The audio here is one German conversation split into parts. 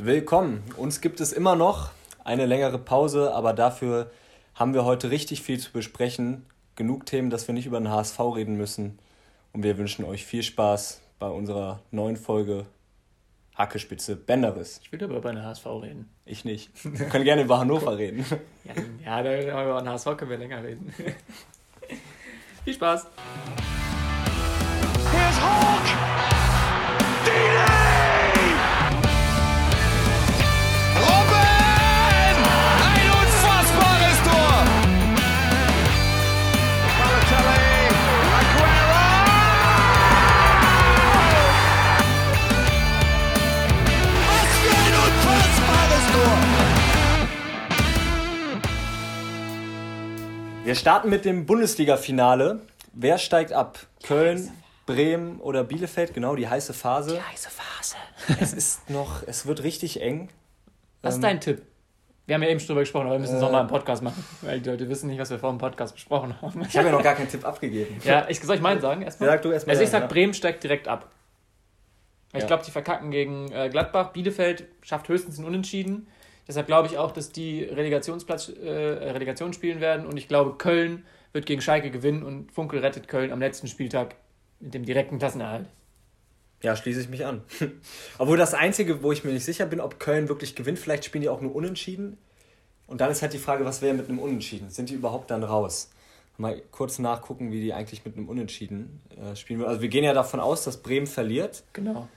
Willkommen. Uns gibt es immer noch eine längere Pause, aber dafür haben wir heute richtig viel zu besprechen. Genug Themen, dass wir nicht über den HSV reden müssen. Und wir wünschen euch viel Spaß bei unserer neuen Folge Hackespitze Bänderriss. Ich will aber über den HSV reden. Ich nicht. Wir können gerne über Hannover reden. Ja, ja über den HSV können wir länger reden. viel Spaß. Here's Hulk! Wir starten mit dem Bundesliga-Finale. Wer steigt ab? Köln, Bremen oder Bielefeld? Genau, die heiße Phase. Die heiße Phase. es ist noch, es wird richtig eng. Was ist ähm, dein Tipp? Wir haben ja eben schon drüber gesprochen, aber wir müssen es äh, nochmal im Podcast machen, weil die Leute wissen nicht, was wir vor dem Podcast besprochen haben. Ich habe ja noch gar keinen Tipp abgegeben. ja, ich, soll ich meinen sagen? Erstmal? Sag du erstmal. Also ich sag, ja. Bremen steigt direkt ab. Ich ja. glaube, die verkacken gegen äh, Gladbach. Bielefeld schafft höchstens einen Unentschieden. Deshalb glaube ich auch, dass die Relegationsplatz, äh, Relegation spielen werden und ich glaube, Köln wird gegen Schalke gewinnen und Funkel rettet Köln am letzten Spieltag mit dem direkten Klassenerhalt. Ja, schließe ich mich an. Obwohl das Einzige, wo ich mir nicht sicher bin, ob Köln wirklich gewinnt, vielleicht spielen die auch nur unentschieden. Und dann ist halt die Frage, was wäre mit einem Unentschieden? Sind die überhaupt dann raus? Mal kurz nachgucken, wie die eigentlich mit einem Unentschieden äh, spielen würden. Also wir gehen ja davon aus, dass Bremen verliert. Genau.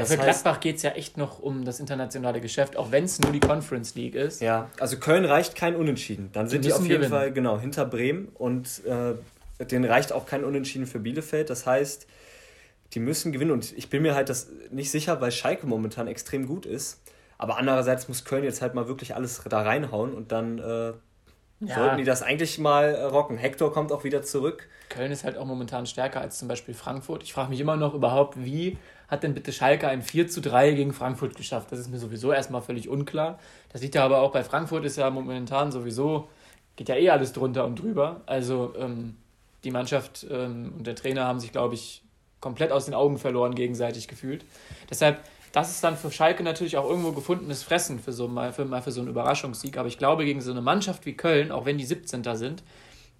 Das für heißt, Gladbach geht es ja echt noch um das internationale Geschäft, auch wenn es nur die Conference League ist. Ja, also Köln reicht kein Unentschieden. Dann sind die, die auf jeden gewinnen. Fall genau hinter Bremen und äh, denen reicht auch kein Unentschieden für Bielefeld. Das heißt, die müssen gewinnen und ich bin mir halt das nicht sicher, weil Schalke momentan extrem gut ist. Aber andererseits muss Köln jetzt halt mal wirklich alles da reinhauen und dann äh, ja. sollten die das eigentlich mal äh, rocken. Hector kommt auch wieder zurück. Köln ist halt auch momentan stärker als zum Beispiel Frankfurt. Ich frage mich immer noch überhaupt, wie hat denn bitte Schalke ein 4 zu 3 gegen Frankfurt geschafft? Das ist mir sowieso erstmal völlig unklar. Das liegt ja aber auch bei Frankfurt, ist ja momentan sowieso, geht ja eh alles drunter und drüber. Also ähm, die Mannschaft ähm, und der Trainer haben sich, glaube ich, komplett aus den Augen verloren gegenseitig gefühlt. Deshalb, das ist dann für Schalke natürlich auch irgendwo gefundenes Fressen für so mal für, mal für so einen Überraschungssieg. Aber ich glaube, gegen so eine Mannschaft wie Köln, auch wenn die 17. sind,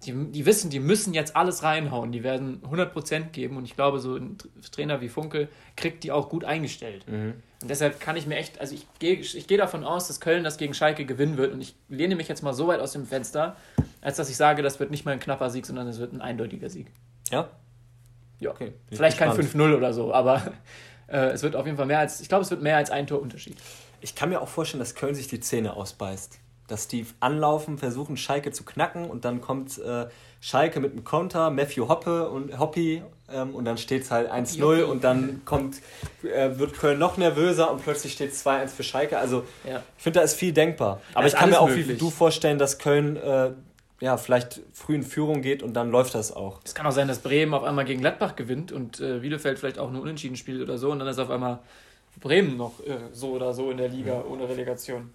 die, die wissen, die müssen jetzt alles reinhauen. Die werden 100% geben. Und ich glaube, so ein Trainer wie Funkel kriegt die auch gut eingestellt. Mhm. Und deshalb kann ich mir echt, also ich gehe ich geh davon aus, dass Köln das gegen Schalke gewinnen wird. Und ich lehne mich jetzt mal so weit aus dem Fenster, als dass ich sage, das wird nicht mal ein knapper Sieg, sondern es wird ein eindeutiger Sieg. Ja? Ja. Okay. Vielleicht kein 5-0 oder so, aber äh, es wird auf jeden Fall mehr als, ich glaube, es wird mehr als ein Torunterschied. Ich kann mir auch vorstellen, dass Köln sich die Zähne ausbeißt dass die anlaufen, versuchen Schalke zu knacken und dann kommt äh, Schalke mit einem Konter, Matthew Hoppe und Hoppy ähm, und dann steht es halt 1-0 und dann kommt, äh, wird Köln noch nervöser und plötzlich steht es 2-1 für Schalke. Also ja. ich finde, da ist viel denkbar. Aber ich kann mir auch möglich. wie du vorstellen, dass Köln äh, ja, vielleicht früh in Führung geht und dann läuft das auch. Es kann auch sein, dass Bremen auf einmal gegen Gladbach gewinnt und äh, Bielefeld vielleicht auch nur unentschieden spielt oder so und dann ist auf einmal Bremen noch äh, so oder so in der Liga ohne Relegation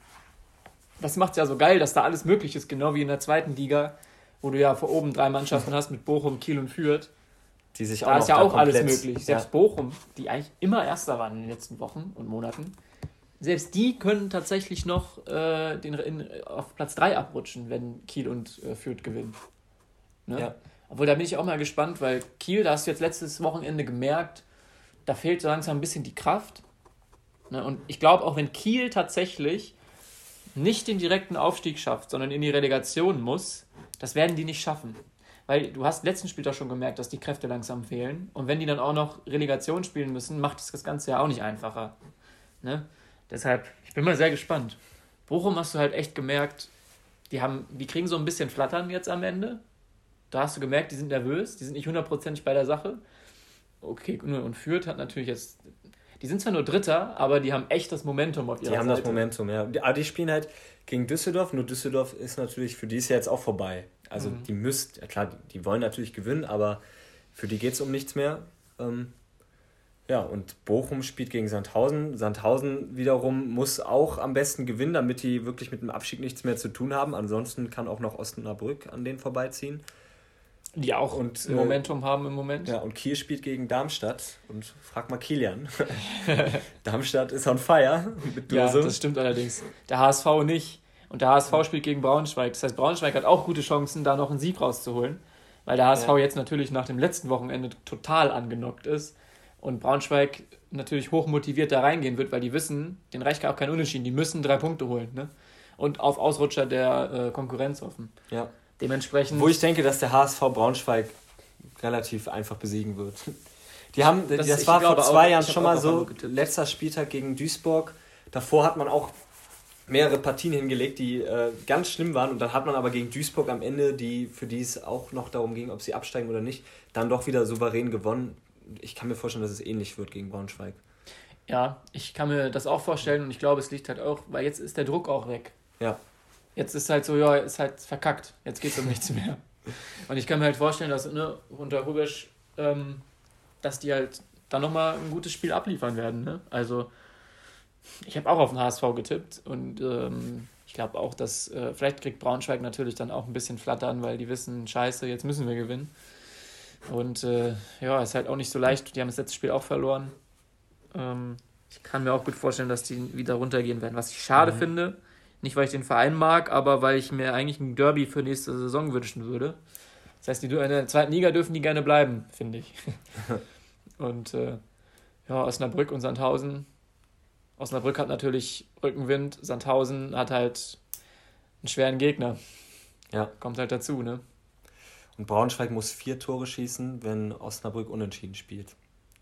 das macht es ja so geil, dass da alles möglich ist, genau wie in der zweiten Liga, wo du ja vor oben drei Mannschaften hast mit Bochum, Kiel und Fürth. Die sich da auch ist ja auch alles möglich. Selbst ja. Bochum, die eigentlich immer Erster waren in den letzten Wochen und Monaten, selbst die können tatsächlich noch äh, den, in, auf Platz 3 abrutschen, wenn Kiel und äh, Fürth gewinnen. Ne? Ja. Obwohl, da bin ich auch mal gespannt, weil Kiel, da hast du jetzt letztes Wochenende gemerkt, da fehlt so langsam ein bisschen die Kraft. Ne? Und ich glaube, auch wenn Kiel tatsächlich nicht den direkten Aufstieg schafft, sondern in die Relegation muss, das werden die nicht schaffen. Weil du hast letzten Spieltag schon gemerkt, dass die Kräfte langsam fehlen. Und wenn die dann auch noch Relegation spielen müssen, macht es das Ganze ja auch nicht einfacher. Ne? Deshalb, ich bin mal sehr gespannt. Bochum hast du halt echt gemerkt, die haben, die kriegen so ein bisschen Flattern jetzt am Ende. Da hast du gemerkt, die sind nervös, die sind nicht hundertprozentig bei der Sache. Okay, und Fürth hat natürlich jetzt die sind zwar nur Dritter, aber die haben echt das Momentum auf ihrer Seite. Die haben Seite. das Momentum, ja. Aber die spielen halt gegen Düsseldorf, nur Düsseldorf ist natürlich für die ist ja jetzt auch vorbei. Also mhm. die müsst, ja klar, die, die, wollen natürlich gewinnen, aber für die geht es um nichts mehr. Ähm, ja, und Bochum spielt gegen Sandhausen. Sandhausen wiederum muss auch am besten gewinnen, damit die wirklich mit dem Abstieg nichts mehr zu tun haben. Ansonsten kann auch noch Osnabrück an denen vorbeiziehen. Die auch und, Momentum äh, haben im Moment. Ja, und Kiel spielt gegen Darmstadt und frag mal Kilian. Darmstadt ist on fire mit Ja, das stimmt allerdings. Der HSV nicht. Und der HSV spielt gegen Braunschweig. Das heißt, Braunschweig hat auch gute Chancen, da noch einen Sieg rauszuholen. Weil der HSV ja. jetzt natürlich nach dem letzten Wochenende total angenockt ist. Und Braunschweig natürlich hoch motiviert da reingehen wird, weil die wissen, den reicht auch kein Unentschieden. Die müssen drei Punkte holen. Ne? Und auf Ausrutscher der äh, Konkurrenz hoffen. Ja. Dementsprechend. Wo ich denke, dass der HSV Braunschweig relativ einfach besiegen wird. Die haben, das, das war vor zwei auch, Jahren schon mal so, letzter Spieltag gegen Duisburg. Davor hat man auch mehrere Partien hingelegt, die äh, ganz schlimm waren. Und dann hat man aber gegen Duisburg am Ende, die, für die es auch noch darum ging, ob sie absteigen oder nicht, dann doch wieder souverän gewonnen. Ich kann mir vorstellen, dass es ähnlich wird gegen Braunschweig. Ja, ich kann mir das auch vorstellen und ich glaube, es liegt halt auch, weil jetzt ist der Druck auch weg. Ja. Jetzt ist halt so, ja, ist halt verkackt. Jetzt geht es um nichts mehr. Und ich kann mir halt vorstellen, dass ne, unter Rubesch, ähm, dass die halt dann nochmal ein gutes Spiel abliefern werden. Ne? Also, ich habe auch auf den HSV getippt und ähm, ich glaube auch, dass äh, vielleicht kriegt Braunschweig natürlich dann auch ein bisschen flattern, weil die wissen, scheiße, jetzt müssen wir gewinnen. Und äh, ja, ist halt auch nicht so leicht. Die haben das letzte Spiel auch verloren. Ähm, ich kann mir auch gut vorstellen, dass die wieder runtergehen werden. Was ich schade mhm. finde, nicht, weil ich den Verein mag, aber weil ich mir eigentlich ein Derby für nächste Saison wünschen würde. Das heißt, die, in der zweiten Liga dürfen die gerne bleiben, finde ich. und äh, ja, Osnabrück und Sandhausen. Osnabrück hat natürlich Rückenwind, Sandhausen hat halt einen schweren Gegner. Ja. Kommt halt dazu, ne? Und Braunschweig muss vier Tore schießen, wenn Osnabrück unentschieden spielt.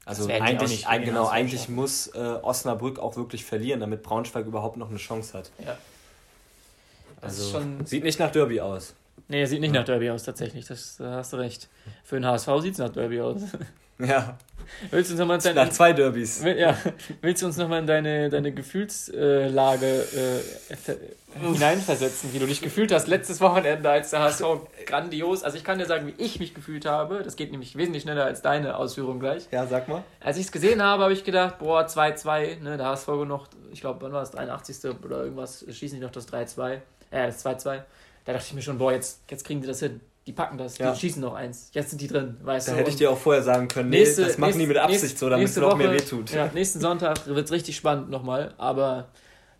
Also eigentlich, genau, eigentlich muss äh, Osnabrück auch wirklich verlieren, damit Braunschweig überhaupt noch eine Chance hat. Ja. Also schon... sieht nicht nach Derby aus. Nee, sieht nicht ja. nach Derby aus, tatsächlich. Das, da hast du recht. Für den HSV sieht es nach Derby aus. Ja. Willst du uns noch deine, nach zwei Derbys. Will, ja. Willst du uns nochmal in deine, deine Gefühlslage äh, hineinversetzen, wie du dich gefühlt hast letztes Wochenende als der HSV grandios. Also ich kann dir sagen, wie ich mich gefühlt habe. Das geht nämlich wesentlich schneller als deine Ausführung gleich. Ja, sag mal. Als ich es gesehen habe, habe ich gedacht, boah, 2-2, ne, der HSV noch, ich glaube, wann war das, 83. oder irgendwas, schießen die noch das 3-2 äh, das 2-2. Da dachte ich mir schon, boah, jetzt, jetzt kriegen die das hin. Die packen das, ja. die schießen noch eins. Jetzt sind die drin, weißt da du. Da hätte ich dir auch vorher sagen können, nee, nächste, das machen nächste, die mit Absicht nächste, so, damit es noch mehr wehtut. Ja, nächsten Sonntag wird es richtig spannend nochmal, aber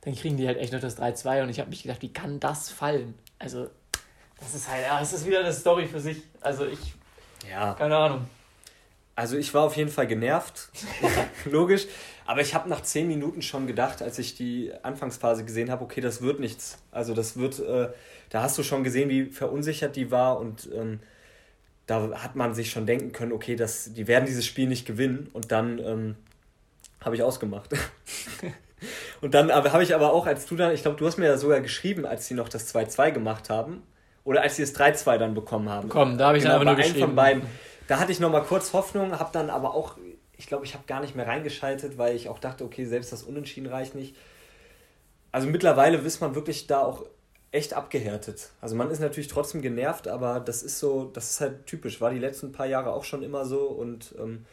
dann kriegen die halt echt noch das 3-2 und ich habe mich gedacht, wie kann das fallen? Also, das ist halt, ja, das ist wieder eine Story für sich. Also ich, ja. keine Ahnung. Also ich war auf jeden Fall genervt, logisch. Aber ich habe nach zehn Minuten schon gedacht, als ich die Anfangsphase gesehen habe, okay, das wird nichts. Also das wird, äh, da hast du schon gesehen, wie verunsichert die war und ähm, da hat man sich schon denken können, okay, das, die werden dieses Spiel nicht gewinnen und dann ähm, habe ich ausgemacht. und dann habe ich aber auch, als du dann, ich glaube, du hast mir ja sogar geschrieben, als sie noch das 2-2 gemacht haben oder als sie das 3-2 dann bekommen haben. Komm, da habe ich genau, dann aber nur geschrieben. Von beiden, da hatte ich noch mal kurz Hoffnung, habe dann aber auch, ich glaube, ich habe gar nicht mehr reingeschaltet, weil ich auch dachte, okay, selbst das Unentschieden reicht nicht. Also mittlerweile ist man wirklich da auch echt abgehärtet. Also man ist natürlich trotzdem genervt, aber das ist so, das ist halt typisch. War die letzten paar Jahre auch schon immer so und ähm,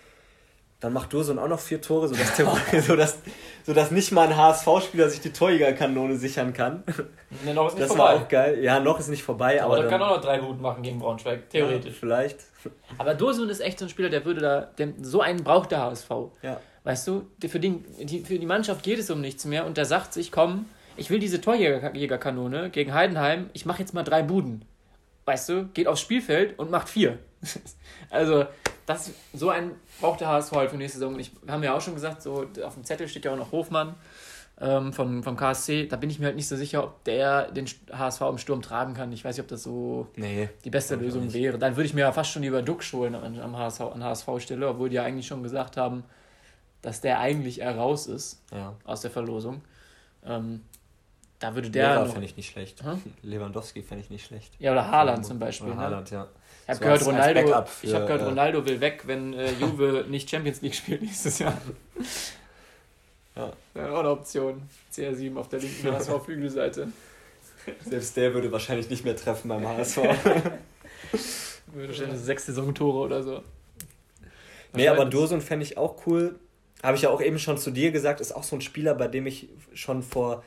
dann macht Dursun auch noch vier Tore, sodass, der, sodass, sodass nicht mal ein HSV-Spieler sich die Torjägerkanone sichern kann. Nee, noch ist nicht das vorbei. war auch geil. Ja, noch ist nicht vorbei. Aber, aber kann auch noch drei Minuten machen gegen Braunschweig, theoretisch. Ja, vielleicht. Aber Dursun ist echt so ein Spieler, der würde da, der, so einen braucht der HSV. Ja. Weißt du, für, den, die, für die Mannschaft geht es um nichts mehr und der sagt sich, komm, ich will diese Torjägerkanone gegen Heidenheim, ich mache jetzt mal drei Buden. Weißt du, geht aufs Spielfeld und macht vier. also, das, so ein braucht der HSV halt für nächste Saison. Ich, haben ja auch schon gesagt, so auf dem Zettel steht ja auch noch Hofmann ähm, vom, vom KSC. Da bin ich mir halt nicht so sicher, ob der den HSV im Sturm tragen kann. Ich weiß nicht, ob das so nee, die beste Lösung wäre. Dann würde ich mir ja fast schon lieber Duck holen an, am HSV, an HSV-Stelle, obwohl die ja eigentlich schon gesagt haben, dass der eigentlich eher raus ist ja. aus der Verlosung. Ähm, da würde der. Lehrer fände ich nicht schlecht. Hm? Lewandowski fände ich nicht schlecht. Ja, oder Haaland zum Beispiel. Oder ne? Haaland, ja. Ich habe so gehört, Ronaldo, für, ich hab gehört, äh, Ronaldo will weg, wenn äh, Juve nicht Champions League spielt nächstes Jahr. Ja. Auch eine Option. CR7 auf der linken HSV-Flügelseite. Selbst der würde wahrscheinlich nicht mehr treffen beim HSV. würde wahrscheinlich sechs Saisontore oder so. Nee, aber Dursun fände ich auch cool. Habe ich ja auch eben schon zu dir gesagt, ist auch so ein Spieler, bei dem ich schon vor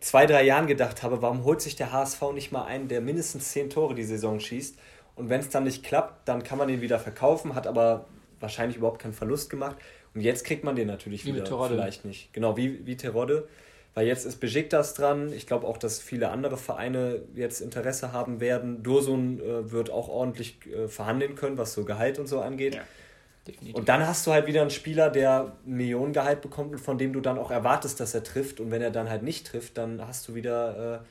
zwei, drei Jahren gedacht habe, warum holt sich der HSV nicht mal einen, der mindestens zehn Tore die Saison schießt? Und wenn es dann nicht klappt, dann kann man den wieder verkaufen, hat aber wahrscheinlich überhaupt keinen Verlust gemacht. Und jetzt kriegt man den natürlich wie wieder vielleicht nicht. Genau, wie, wie Terodde. Weil jetzt ist Besiktas dran. Ich glaube auch, dass viele andere Vereine jetzt Interesse haben werden. Dursun äh, wird auch ordentlich äh, verhandeln können, was so Gehalt und so angeht. Ja, und dann hast du halt wieder einen Spieler, der Millionengehalt bekommt und von dem du dann auch erwartest, dass er trifft. Und wenn er dann halt nicht trifft, dann hast du wieder, äh,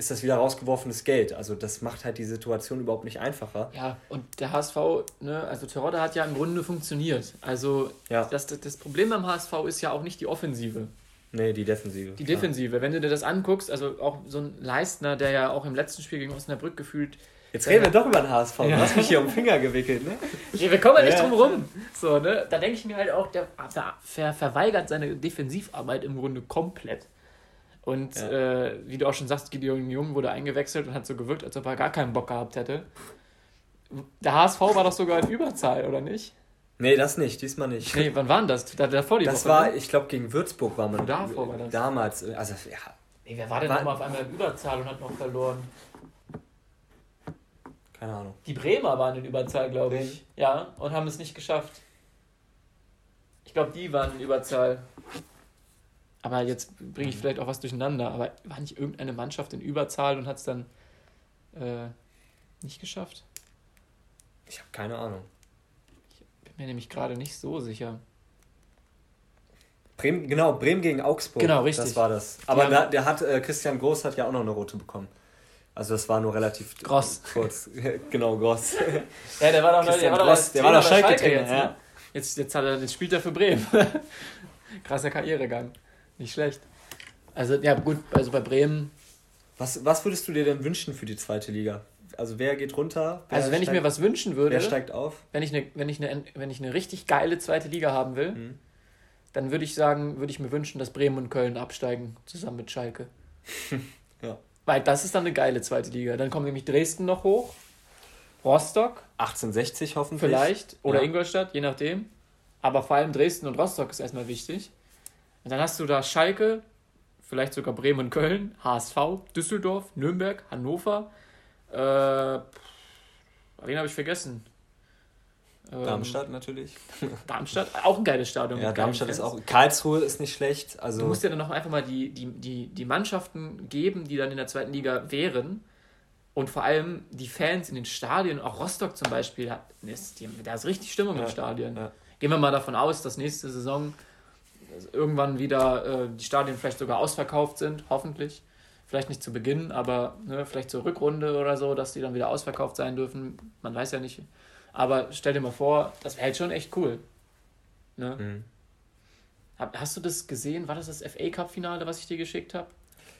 ist das wieder rausgeworfenes Geld. Also das macht halt die Situation überhaupt nicht einfacher. Ja, und der HSV, ne, also Terodde hat ja im Grunde funktioniert. Also ja. das, das Problem beim HSV ist ja auch nicht die Offensive. Nee, die Defensive. Die Defensive. Ja. Wenn du dir das anguckst, also auch so ein Leistner, der ja auch im letzten Spiel gegen Osnabrück gefühlt. Jetzt reden wir doch über den HSV. Ja. Du hast mich hier um den Finger gewickelt, ne? Nee, wir kommen ja nicht drum rum. So, ne? Da denke ich mir halt auch, der, der ver verweigert seine Defensivarbeit im Grunde komplett. Und ja. äh, wie du auch schon sagst, Gideon Jung wurde eingewechselt und hat so gewirkt, als ob er gar keinen Bock gehabt hätte. Der HSV war doch sogar in Überzahl, oder nicht? Nee, das nicht, diesmal nicht. Nee, wann war denn das? Da, davor die Das Woche, war, ne? ich glaube, gegen Würzburg war man. Davor war das. Damals, also ja. Nee, wer war denn nochmal auf einmal in Überzahl und hat noch verloren? Keine Ahnung. Die Bremer waren in Überzahl, glaube ich. Ja, und haben es nicht geschafft. Ich glaube, die waren in Überzahl. Aber jetzt bringe ich vielleicht auch was durcheinander. Aber war nicht irgendeine Mannschaft in Überzahl und hat es dann äh, nicht geschafft? Ich habe keine Ahnung mir nämlich gerade nicht so sicher. Bremen, genau, Bremen gegen Augsburg. Genau, richtig. Das war das. Aber da, der hat, äh, Christian Groß hat ja auch noch eine rote bekommen. Also das war nur relativ Gross. kurz. genau, Gross. ja, der war doch, der war doch, der war doch Schalke, Schalke jetzt, ja. Ne? jetzt, jetzt, hat er, jetzt spielt er für Bremen. Krasser Karrieregang. Nicht schlecht. Also, ja, gut, also bei Bremen. Was, was würdest du dir denn wünschen für die zweite Liga? Also wer geht runter? Wer also wenn steigt, ich mir was wünschen würde, wer steigt auf? Wenn ich eine, wenn ich eine, wenn ich eine richtig geile zweite Liga haben will, mhm. dann würde ich sagen, würde ich mir wünschen, dass Bremen und Köln absteigen zusammen mit Schalke. ja. Weil das ist dann eine geile zweite Liga. Dann kommt nämlich Dresden noch hoch, Rostock, 1860 hoffentlich, vielleicht oder ja. Ingolstadt, je nachdem. Aber vor allem Dresden und Rostock ist erstmal wichtig. Und dann hast du da Schalke, vielleicht sogar Bremen und Köln, HSV, Düsseldorf, Nürnberg, Hannover, äh, wen habe ich vergessen? Ähm, Darmstadt natürlich. Darmstadt, auch ein geiles Stadion. Ja, Darmstadt ist auch. Karlsruhe ist nicht schlecht. Also du musst ja dann noch einfach mal die, die, die, die Mannschaften geben, die dann in der zweiten Liga wären. Und vor allem die Fans in den Stadien, auch Rostock zum Beispiel, hat, ist, die, da ist richtig Stimmung ja, im Stadion. Ja. Gehen wir mal davon aus, dass nächste Saison irgendwann wieder äh, die Stadien vielleicht sogar ausverkauft sind, hoffentlich. Vielleicht nicht zu Beginn, aber ne, vielleicht zur Rückrunde oder so, dass die dann wieder ausverkauft sein dürfen. Man weiß ja nicht. Aber stell dir mal vor, das wäre halt schon echt cool. Ne? Mhm. Hast du das gesehen? War das das FA Cup-Finale, was ich dir geschickt habe?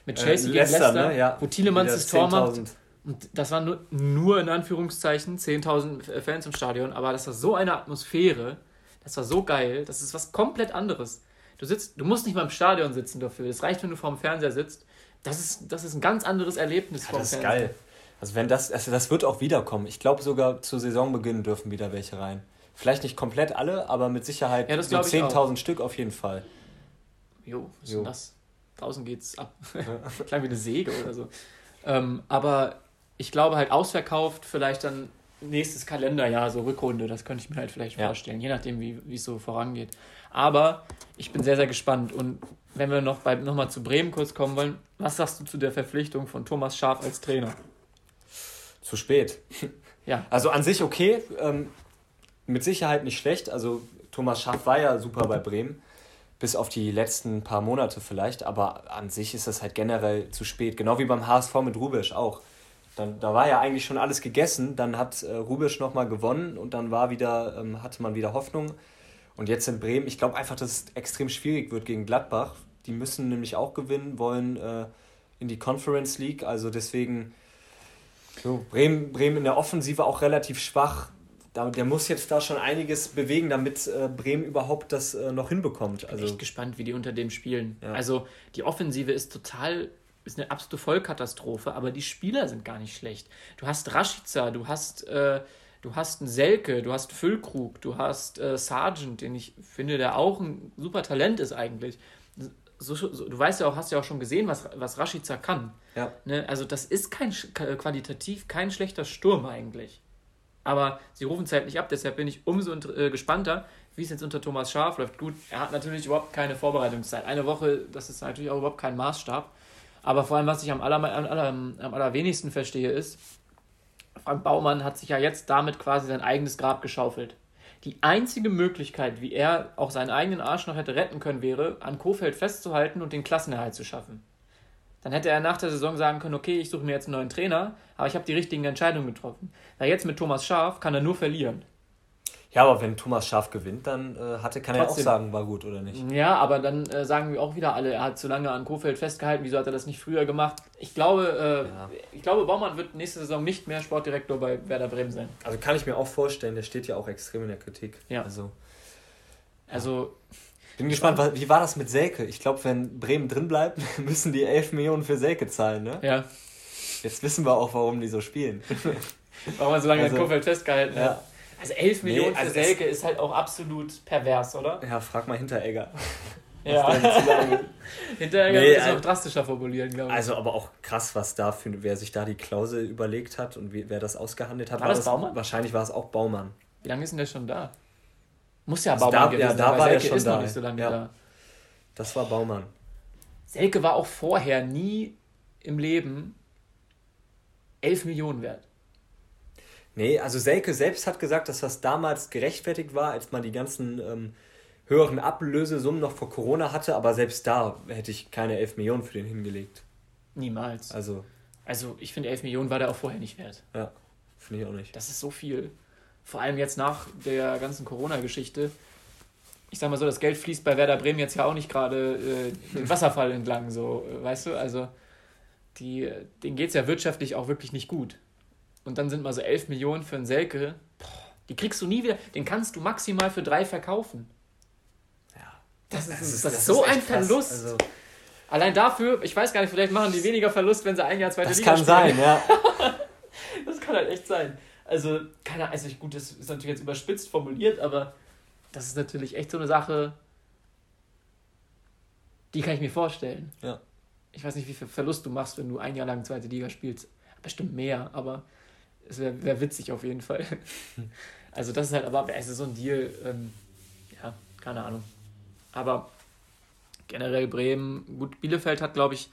Mit äh, Chelsea äh, gegen Leicester, Leicester ne? ja. wo Thielemanns das Tor macht. Und das waren nur, nur in Anführungszeichen 10.000 Fans im Stadion, aber das war so eine Atmosphäre, das war so geil, das ist was komplett anderes. Du sitzt, du musst nicht mal im Stadion sitzen dafür. Es reicht, wenn du vorm Fernseher sitzt das ist, das ist ein ganz anderes Erlebnis ja, Das ist geil. Also wenn das, also das wird auch wiederkommen. Ich glaube sogar zu Saisonbeginn dürfen wieder welche rein. Vielleicht nicht komplett alle, aber mit Sicherheit ja, so 10.000 Stück auf jeden Fall. Jo, was jo. ist denn das? Draußen geht's ab. Klein wie eine Säge oder so. Ähm, aber ich glaube halt ausverkauft, vielleicht dann nächstes Kalenderjahr, so Rückrunde, das könnte ich mir halt vielleicht ja. vorstellen, je nachdem, wie es so vorangeht. Aber ich bin sehr, sehr gespannt. Und wenn wir noch, bei, noch mal zu Bremen kurz kommen wollen, was sagst du zu der Verpflichtung von Thomas Schaf als Trainer? Zu spät. Ja. Also an sich okay, ähm, mit Sicherheit nicht schlecht. Also Thomas Schaff war ja super bei Bremen, bis auf die letzten paar Monate vielleicht, aber an sich ist das halt generell zu spät. Genau wie beim HSV mit Rubisch auch. Dann, da war ja eigentlich schon alles gegessen, dann hat äh, Rubisch nochmal gewonnen und dann war wieder, ähm, hatte man wieder Hoffnung. Und jetzt in Bremen, ich glaube einfach, dass es extrem schwierig wird gegen Gladbach. Die müssen nämlich auch gewinnen, wollen äh, in die Conference League. Also deswegen, so, Bremen, Bremen in der Offensive auch relativ schwach. Da, der muss jetzt da schon einiges bewegen, damit äh, Bremen überhaupt das äh, noch hinbekommt. Also, ich bin echt gespannt, wie die unter dem spielen. Ja. Also die Offensive ist total, ist eine absolute Vollkatastrophe, aber die Spieler sind gar nicht schlecht. Du hast Rashica, du hast äh, du hast einen Selke, du hast Füllkrug, du hast äh, Sargent, den ich finde, der auch ein super Talent ist eigentlich. So, so, du weißt ja auch, hast ja auch schon gesehen, was, was Rashica kann. Ja. Ne? Also das ist kein qualitativ kein schlechter Sturm eigentlich. Aber sie rufen es halt nicht ab, deshalb bin ich umso äh, gespannter, wie es jetzt unter Thomas Schaaf läuft. Gut, er hat natürlich überhaupt keine Vorbereitungszeit. Eine Woche, das ist natürlich auch überhaupt kein Maßstab. Aber vor allem, was ich am, aller, am, aller, am allerwenigsten verstehe, ist, Frank Baumann hat sich ja jetzt damit quasi sein eigenes Grab geschaufelt. Die einzige Möglichkeit, wie er auch seinen eigenen Arsch noch hätte retten können, wäre, an Kofeld festzuhalten und den Klassenerhalt zu schaffen. Dann hätte er nach der Saison sagen können, okay, ich suche mir jetzt einen neuen Trainer, aber ich habe die richtigen Entscheidungen getroffen. Weil jetzt mit Thomas Schaf kann er nur verlieren. Ja, aber wenn Thomas Schaf gewinnt, dann äh, hatte, kann er auch sagen, war gut oder nicht. Ja, aber dann äh, sagen wir auch wieder alle, er hat zu lange an Kofeld festgehalten, wieso hat er das nicht früher gemacht? Ich glaube, äh, ja. ich glaube, Baumann wird nächste Saison nicht mehr Sportdirektor bei Werder Bremen sein. Also kann ich mir auch vorstellen, der steht ja auch extrem in der Kritik. Ja. Also, also bin gespannt, wie war das mit Selke? Ich glaube, wenn Bremen drin bleibt, müssen die 11 Millionen für Selke zahlen, ne? Ja. Jetzt wissen wir auch, warum die so spielen. warum man so lange also, an Kofeld festgehalten hat. Ja. Also 11 nee, Millionen für also Selke ist halt auch absolut pervers, oder? Ja, frag mal Hinteregger. Ja. Hinteregger nee, ist also, noch drastischer formulieren, glaube ich. Also aber auch krass, was da für, wer sich da die Klausel überlegt hat und wie, wer das ausgehandelt hat. War, war das Baumann? Wahrscheinlich war es auch Baumann. Wie lange ist denn der schon da? Muss ja also Baumann da, gewesen ja, da war Selke er schon ist da. noch nicht so lange ja. da. Das war Baumann. Selke war auch vorher nie im Leben 11 Millionen wert. Nee, also Selke selbst hat gesagt, dass das damals gerechtfertigt war, als man die ganzen ähm, höheren Ablösesummen noch vor Corona hatte, aber selbst da hätte ich keine 11 Millionen für den hingelegt. Niemals. Also, also ich finde, 11 Millionen war der auch vorher nicht wert. Ja, finde ich auch nicht. Das ist so viel. Vor allem jetzt nach der ganzen Corona-Geschichte. Ich sag mal so, das Geld fließt bei Werder Bremen jetzt ja auch nicht gerade äh, den Wasserfall entlang, so, äh, weißt du? Also, die, denen geht es ja wirtschaftlich auch wirklich nicht gut und dann sind mal so 11 Millionen für einen Selke, boah, die kriegst du nie wieder, den kannst du maximal für drei verkaufen. Ja. Das ist, das ist, das ist so ein Verlust. Also, Allein dafür, ich weiß gar nicht, vielleicht machen die weniger Verlust, wenn sie ein Jahr zweite das Liga spielen. Das kann sein, ja. das kann halt echt sein. Also, keine Ahnung, also gut, das ist natürlich jetzt überspitzt formuliert, aber das ist natürlich echt so eine Sache, die kann ich mir vorstellen. Ja. Ich weiß nicht, wie viel Verlust du machst, wenn du ein Jahr lang zweite Liga spielst. Bestimmt mehr, aber es wäre wär witzig auf jeden Fall. Also das ist halt, aber es ist so ein Deal, ähm, ja, keine Ahnung. Aber generell Bremen, gut, Bielefeld hat, glaube ich,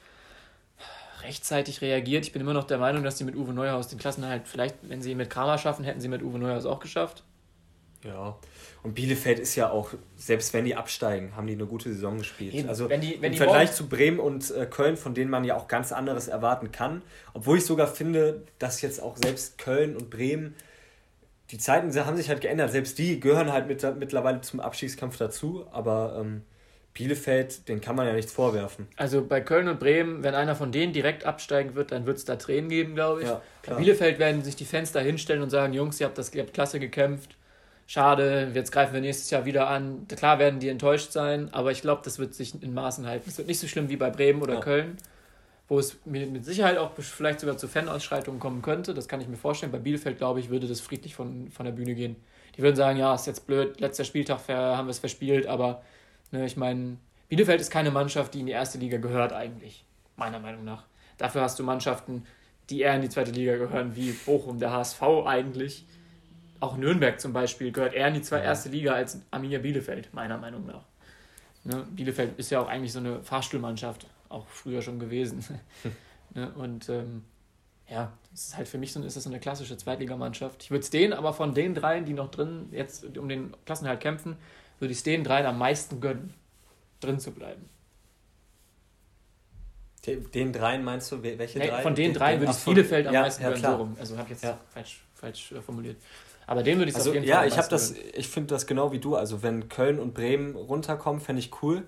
rechtzeitig reagiert. Ich bin immer noch der Meinung, dass sie mit Uwe Neuhaus den Klassenerhalt, vielleicht, wenn sie mit Kramer schaffen, hätten sie mit Uwe Neuhaus auch geschafft. Ja, und Bielefeld ist ja auch, selbst wenn die absteigen, haben die eine gute Saison gespielt. Eben. Also wenn die, wenn im Vergleich zu Bremen und äh, Köln, von denen man ja auch ganz anderes erwarten kann. Obwohl ich sogar finde, dass jetzt auch selbst Köln und Bremen, die Zeiten haben sich halt geändert. Selbst die gehören halt mit, mittlerweile zum Abstiegskampf dazu. Aber ähm, Bielefeld, den kann man ja nichts vorwerfen. Also bei Köln und Bremen, wenn einer von denen direkt absteigen wird, dann wird es da Tränen geben, glaube ich. Ja, bei Bielefeld werden sich die Fans da hinstellen und sagen, Jungs, ihr habt das ihr habt klasse gekämpft schade, jetzt greifen wir nächstes Jahr wieder an. Klar werden die enttäuscht sein, aber ich glaube, das wird sich in Maßen halten. Es wird nicht so schlimm wie bei Bremen oder ja. Köln, wo es mit Sicherheit auch vielleicht sogar zu Fanausschreitungen kommen könnte. Das kann ich mir vorstellen. Bei Bielefeld, glaube ich, würde das friedlich von, von der Bühne gehen. Die würden sagen, ja, ist jetzt blöd, letzter Spieltag haben wir es verspielt, aber ne, ich meine, Bielefeld ist keine Mannschaft, die in die erste Liga gehört eigentlich, meiner Meinung nach. Dafür hast du Mannschaften, die eher in die zweite Liga gehören, wie Bochum, der HSV eigentlich auch Nürnberg zum Beispiel gehört eher in die zwei erste Liga als Arminia Bielefeld, meiner Meinung nach. Ne? Bielefeld ist ja auch eigentlich so eine Fahrstuhlmannschaft, auch früher schon gewesen. ne? Und ähm, ja, das ist halt für mich so, ist das so eine klassische Zweitligamannschaft. Ich würde es denen aber von den dreien, die noch drin jetzt um den Klassenhalt kämpfen, würde ich es denen dreien am meisten gönnen, drin zu bleiben. Den dreien meinst du, welche drei? Von den, den dreien würde ich Bielefeld am ja, meisten ja, gönnen, so rum. Also habe ich jetzt ja. falsch, falsch äh, formuliert. Aber den würde ich also, auf jeden ja, Fall. Ja, ich habe das, ich finde das genau wie du. Also wenn Köln und Bremen runterkommen, fände ich cool.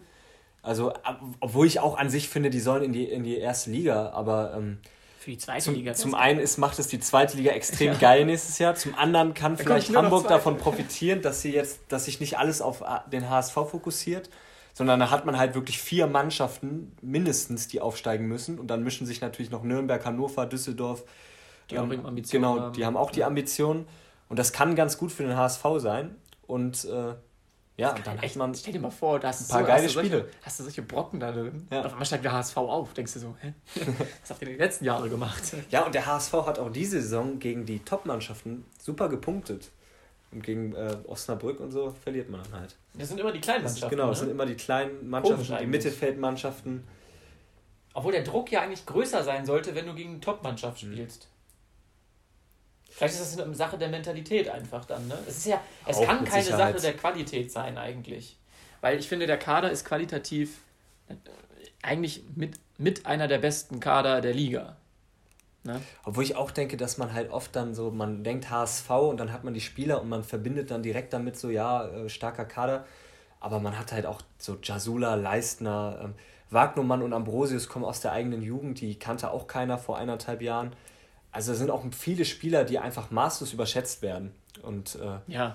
Also, obwohl ich auch an sich finde, die sollen in die, in die erste Liga, aber ähm, für die zweite zum, Liga. Zum einen ist, macht es die zweite Liga extrem ja. geil nächstes Jahr. Zum anderen kann da vielleicht Hamburg davon profitieren, dass sie jetzt, dass sich nicht alles auf den HSV fokussiert, sondern da hat man halt wirklich vier Mannschaften mindestens, die aufsteigen müssen. Und dann mischen sich natürlich noch Nürnberg, Hannover, Düsseldorf. Die ähm, auch Ambitionen Genau, die haben auch die Ambitionen. Und das kann ganz gut für den HSV sein. Und äh, Ja, und dann echt, man. Stell dir mal vor, da hast ein paar so, geile hast Spiele. Solche, hast du solche Brocken da drin? Ja. Auf einmal steigt der HSV auf. Denkst du so, hä? Was habt ihr in den letzten Jahren gemacht? Ja, und der HSV hat auch diese Saison gegen die Top-Mannschaften super gepunktet. Und gegen äh, Osnabrück und so verliert man dann halt. Das sind immer die kleinen Mannschaften. Genau, das ne? sind immer die kleinen Mannschaften, die Mittelfeldmannschaften. Obwohl der Druck ja eigentlich größer sein sollte, wenn du gegen eine Top-Mannschaft mhm. spielst. Vielleicht ist das eine Sache der Mentalität einfach dann. Ne? Es ist ja, es Auch kann keine Sicherheit. Sache der Qualität sein eigentlich. Weil ich finde, der Kader ist qualitativ äh, eigentlich mit, mit einer der besten Kader der Liga. Ne? Obwohl ich auch denke, dass man halt oft dann so, man denkt HSV und dann hat man die Spieler und man verbindet dann direkt damit so, ja, äh, starker Kader. Aber man hat halt auch so Jasula, Leistner, ähm, Wagnumann und Ambrosius kommen aus der eigenen Jugend, die kannte auch keiner vor eineinhalb Jahren. Also es sind auch viele Spieler, die einfach maßlos überschätzt werden. Und äh, ja.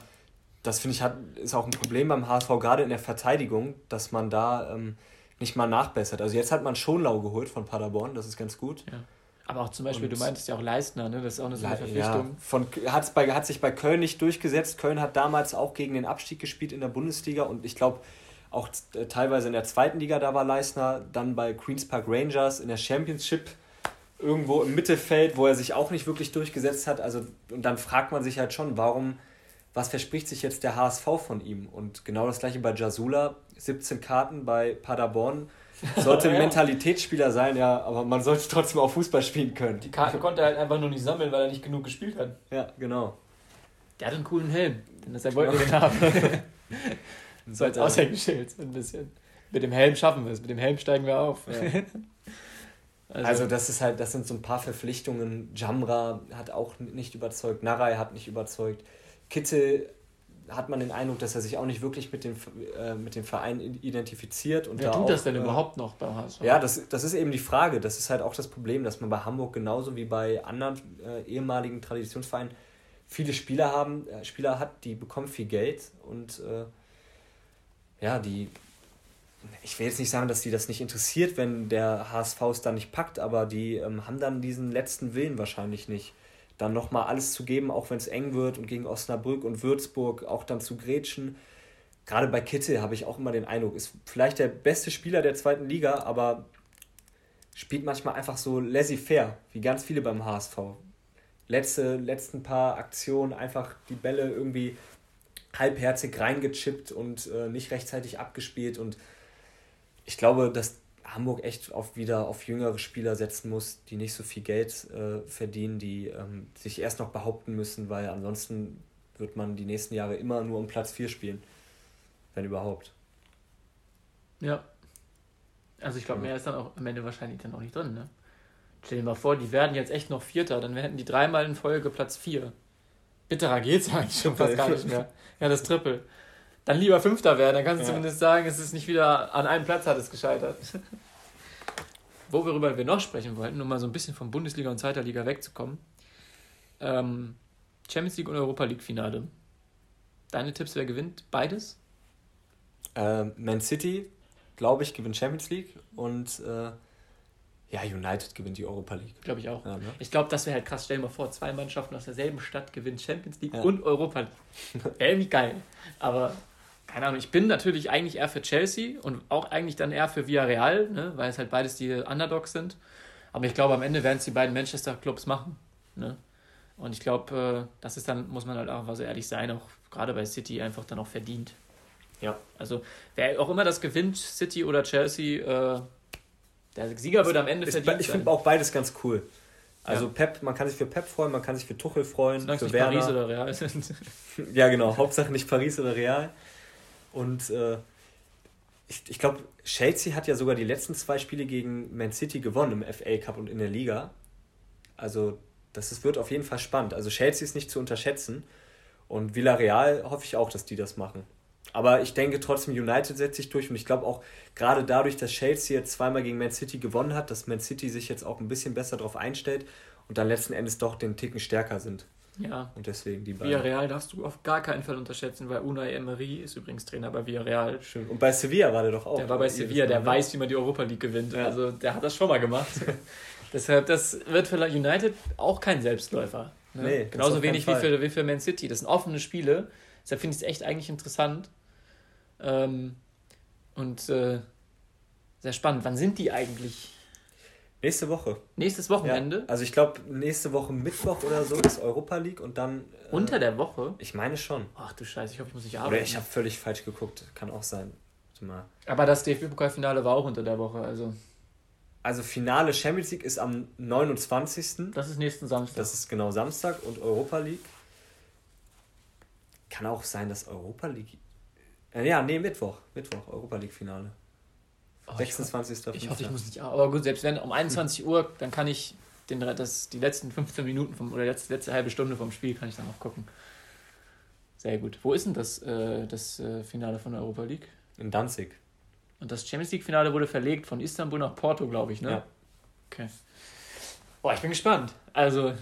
das finde ich hat, ist auch ein Problem beim HSV, gerade in der Verteidigung, dass man da ähm, nicht mal nachbessert. Also jetzt hat man Schonlau geholt von Paderborn, das ist ganz gut. Ja. Aber auch zum Beispiel, und du meintest ja auch Leistner, ne? das ist auch eine, so eine Verpflichtung. Ja, von, hat's bei, hat sich bei Köln nicht durchgesetzt. Köln hat damals auch gegen den Abstieg gespielt in der Bundesliga und ich glaube, auch äh, teilweise in der zweiten Liga, da war Leistner, dann bei Queens Park Rangers in der Championship irgendwo im Mittelfeld, wo er sich auch nicht wirklich durchgesetzt hat. Also, und dann fragt man sich halt schon, warum, was verspricht sich jetzt der HSV von ihm? Und genau das gleiche bei Jasula, 17 Karten bei Paderborn. Sollte ein Mentalitätsspieler sein, ja, aber man sollte trotzdem auch Fußball spielen können. Die Karten konnte er halt einfach nur nicht sammeln, weil er nicht genug gespielt hat. Ja, genau. Der hat einen coolen Helm. Das wollten wir den haben. so als Aushängeschild, ein bisschen. Mit dem Helm schaffen wir es, mit dem Helm steigen wir auf. Ja. Also, also, das ist halt, das sind so ein paar Verpflichtungen. Jamra hat auch nicht überzeugt, Narai hat nicht überzeugt. Kittel hat man den Eindruck, dass er sich auch nicht wirklich mit dem, äh, mit dem Verein identifiziert. Und Wer da tut auch, das denn äh, überhaupt noch beim HSV? Ja, das, das ist eben die Frage. Das ist halt auch das Problem, dass man bei Hamburg genauso wie bei anderen äh, ehemaligen Traditionsvereinen viele Spieler haben, äh, Spieler hat, die bekommen viel Geld und äh, ja, die ich will jetzt nicht sagen, dass die das nicht interessiert, wenn der HSV es dann nicht packt, aber die ähm, haben dann diesen letzten Willen wahrscheinlich nicht. Dann nochmal alles zu geben, auch wenn es eng wird und gegen Osnabrück und Würzburg auch dann zu grätschen. Gerade bei Kittel habe ich auch immer den Eindruck, ist vielleicht der beste Spieler der zweiten Liga, aber spielt manchmal einfach so laissez-faire, wie ganz viele beim HSV. Letzte, letzten paar Aktionen einfach die Bälle irgendwie halbherzig reingechippt und äh, nicht rechtzeitig abgespielt und ich glaube, dass Hamburg echt auf, wieder auf jüngere Spieler setzen muss, die nicht so viel Geld äh, verdienen, die ähm, sich erst noch behaupten müssen, weil ansonsten wird man die nächsten Jahre immer nur um Platz 4 spielen. Wenn überhaupt. Ja. Also ich glaube, mehr ist dann auch am Ende wahrscheinlich dann auch nicht drin, ne? Stell dir mal vor, die werden jetzt echt noch Vierter, dann hätten die dreimal in Folge Platz 4. Bitterer geht's eigentlich schon fast gar nicht mehr. Ja, das Triple dann lieber Fünfter werden. Dann kannst du ja. zumindest sagen, es ist nicht wieder an einem Platz hat es gescheitert. Worüber wir noch sprechen wollten, um mal so ein bisschen von Bundesliga und Zweiter Liga wegzukommen. Ähm, Champions League und Europa League Finale. Deine Tipps, wer gewinnt? Beides? Ähm, Man City, glaube ich, gewinnt Champions League und äh, ja, United gewinnt die Europa League. Glaube ich auch. Ja, ne? Ich glaube, das wäre halt krass. Stell dir mal vor, zwei Mannschaften aus derselben Stadt gewinnen Champions League ja. und Europa League. Wäre irgendwie geil. Aber keine Ahnung, ich bin natürlich eigentlich eher für Chelsea und auch eigentlich dann eher für Villarreal, ne, weil es halt beides die Underdogs sind. Aber ich glaube, am Ende werden es die beiden Manchester-Clubs machen. Ne? Und ich glaube, äh, das ist dann, muss man halt auch so ehrlich sein, auch gerade bei City einfach dann auch verdient. Ja. Also, wer auch immer das gewinnt, City oder Chelsea, äh, der Sieger würde am Ende verdient Ich finde auch beides ganz cool. Also ja. Pep, man kann sich für Pep freuen, man kann sich für Tuchel freuen. Solange für nicht Werner. Paris oder Real sind. ja, genau. Hauptsache nicht Paris oder Real. Und äh, ich, ich glaube, Chelsea hat ja sogar die letzten zwei Spiele gegen Man City gewonnen im FA Cup und in der Liga. Also das ist, wird auf jeden Fall spannend. Also Chelsea ist nicht zu unterschätzen. Und Villarreal hoffe ich auch, dass die das machen. Aber ich denke trotzdem, United setzt sich durch und ich glaube auch gerade dadurch, dass Chelsea jetzt zweimal gegen Man City gewonnen hat, dass Man City sich jetzt auch ein bisschen besser darauf einstellt und dann letzten Endes doch den Ticken stärker sind. Ja. Und deswegen die beiden. Villarreal darfst du auf gar keinen Fall unterschätzen, weil Unai Emery ist übrigens Trainer bei Villarreal. Schön. Und bei Sevilla war der doch auch. Der war bei Sevilla, der ne? weiß, wie man die Europa League gewinnt. Ja. Also der hat das schon mal gemacht. Deshalb, das wird für United auch kein Selbstläufer. Ne? Nee, Genauso wenig wie für, wie für Man City. Das sind offene Spiele. Deshalb finde ich es echt eigentlich interessant. Ähm, und äh, sehr spannend. Wann sind die eigentlich? Nächste Woche. Nächstes Wochenende? Ja, also ich glaube, nächste Woche Mittwoch oder so ist Europa League und dann. Äh, Unter der Woche? Ich meine schon. Ach du Scheiße, ich hoffe, ich muss nicht arbeiten. Oder ich habe völlig falsch geguckt. Kann auch sein. Mal. Aber das DFB-Pokalfinale war auch unter der Woche, also. Also Finale Champions League ist am 29. Das ist nächsten Samstag. Das ist genau Samstag und Europa League. Kann auch sein, dass Europa League. Äh, ja, nee, Mittwoch. Mittwoch, Europa League Finale. Oh, 26. Ich, ich hoffe, ich muss nicht. Aber gut, selbst wenn um 21 Uhr, dann kann ich den, das, die letzten 15 Minuten vom, oder die letzte, letzte halbe Stunde vom Spiel kann ich dann auch gucken. Sehr gut. Wo ist denn das, äh, das äh, Finale von der Europa League? In Danzig. Und das Champions League-Finale wurde verlegt von Istanbul nach Porto, glaube ich, ne? Ja. Okay. Boah, ich bin gespannt. Also,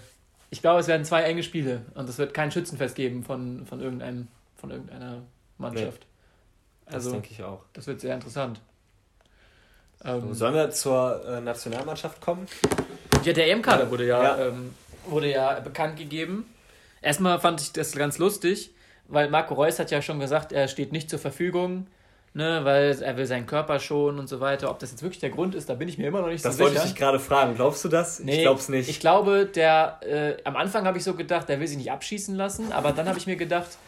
ich glaube, es werden zwei enge Spiele und es wird kein Schützenfest geben von, von, irgendeinem, von irgendeiner Mannschaft. Nee, das also, denke ich auch. Das wird sehr interessant. Ähm, Sollen wir zur äh, Nationalmannschaft kommen? Ja, der EM-Kader wurde ja, ja. Ähm, wurde ja bekannt gegeben. Erstmal fand ich das ganz lustig, weil Marco Reus hat ja schon gesagt, er steht nicht zur Verfügung, ne, weil er will seinen Körper schonen und so weiter. Ob das jetzt wirklich der Grund ist, da bin ich mir immer noch nicht das so sicher. Das wollte ich dich gerade fragen. Glaubst du das? Nee, ich glaub's nicht. Ich glaube, der äh, am Anfang habe ich so gedacht, der will sich nicht abschießen lassen, aber dann habe ich mir gedacht,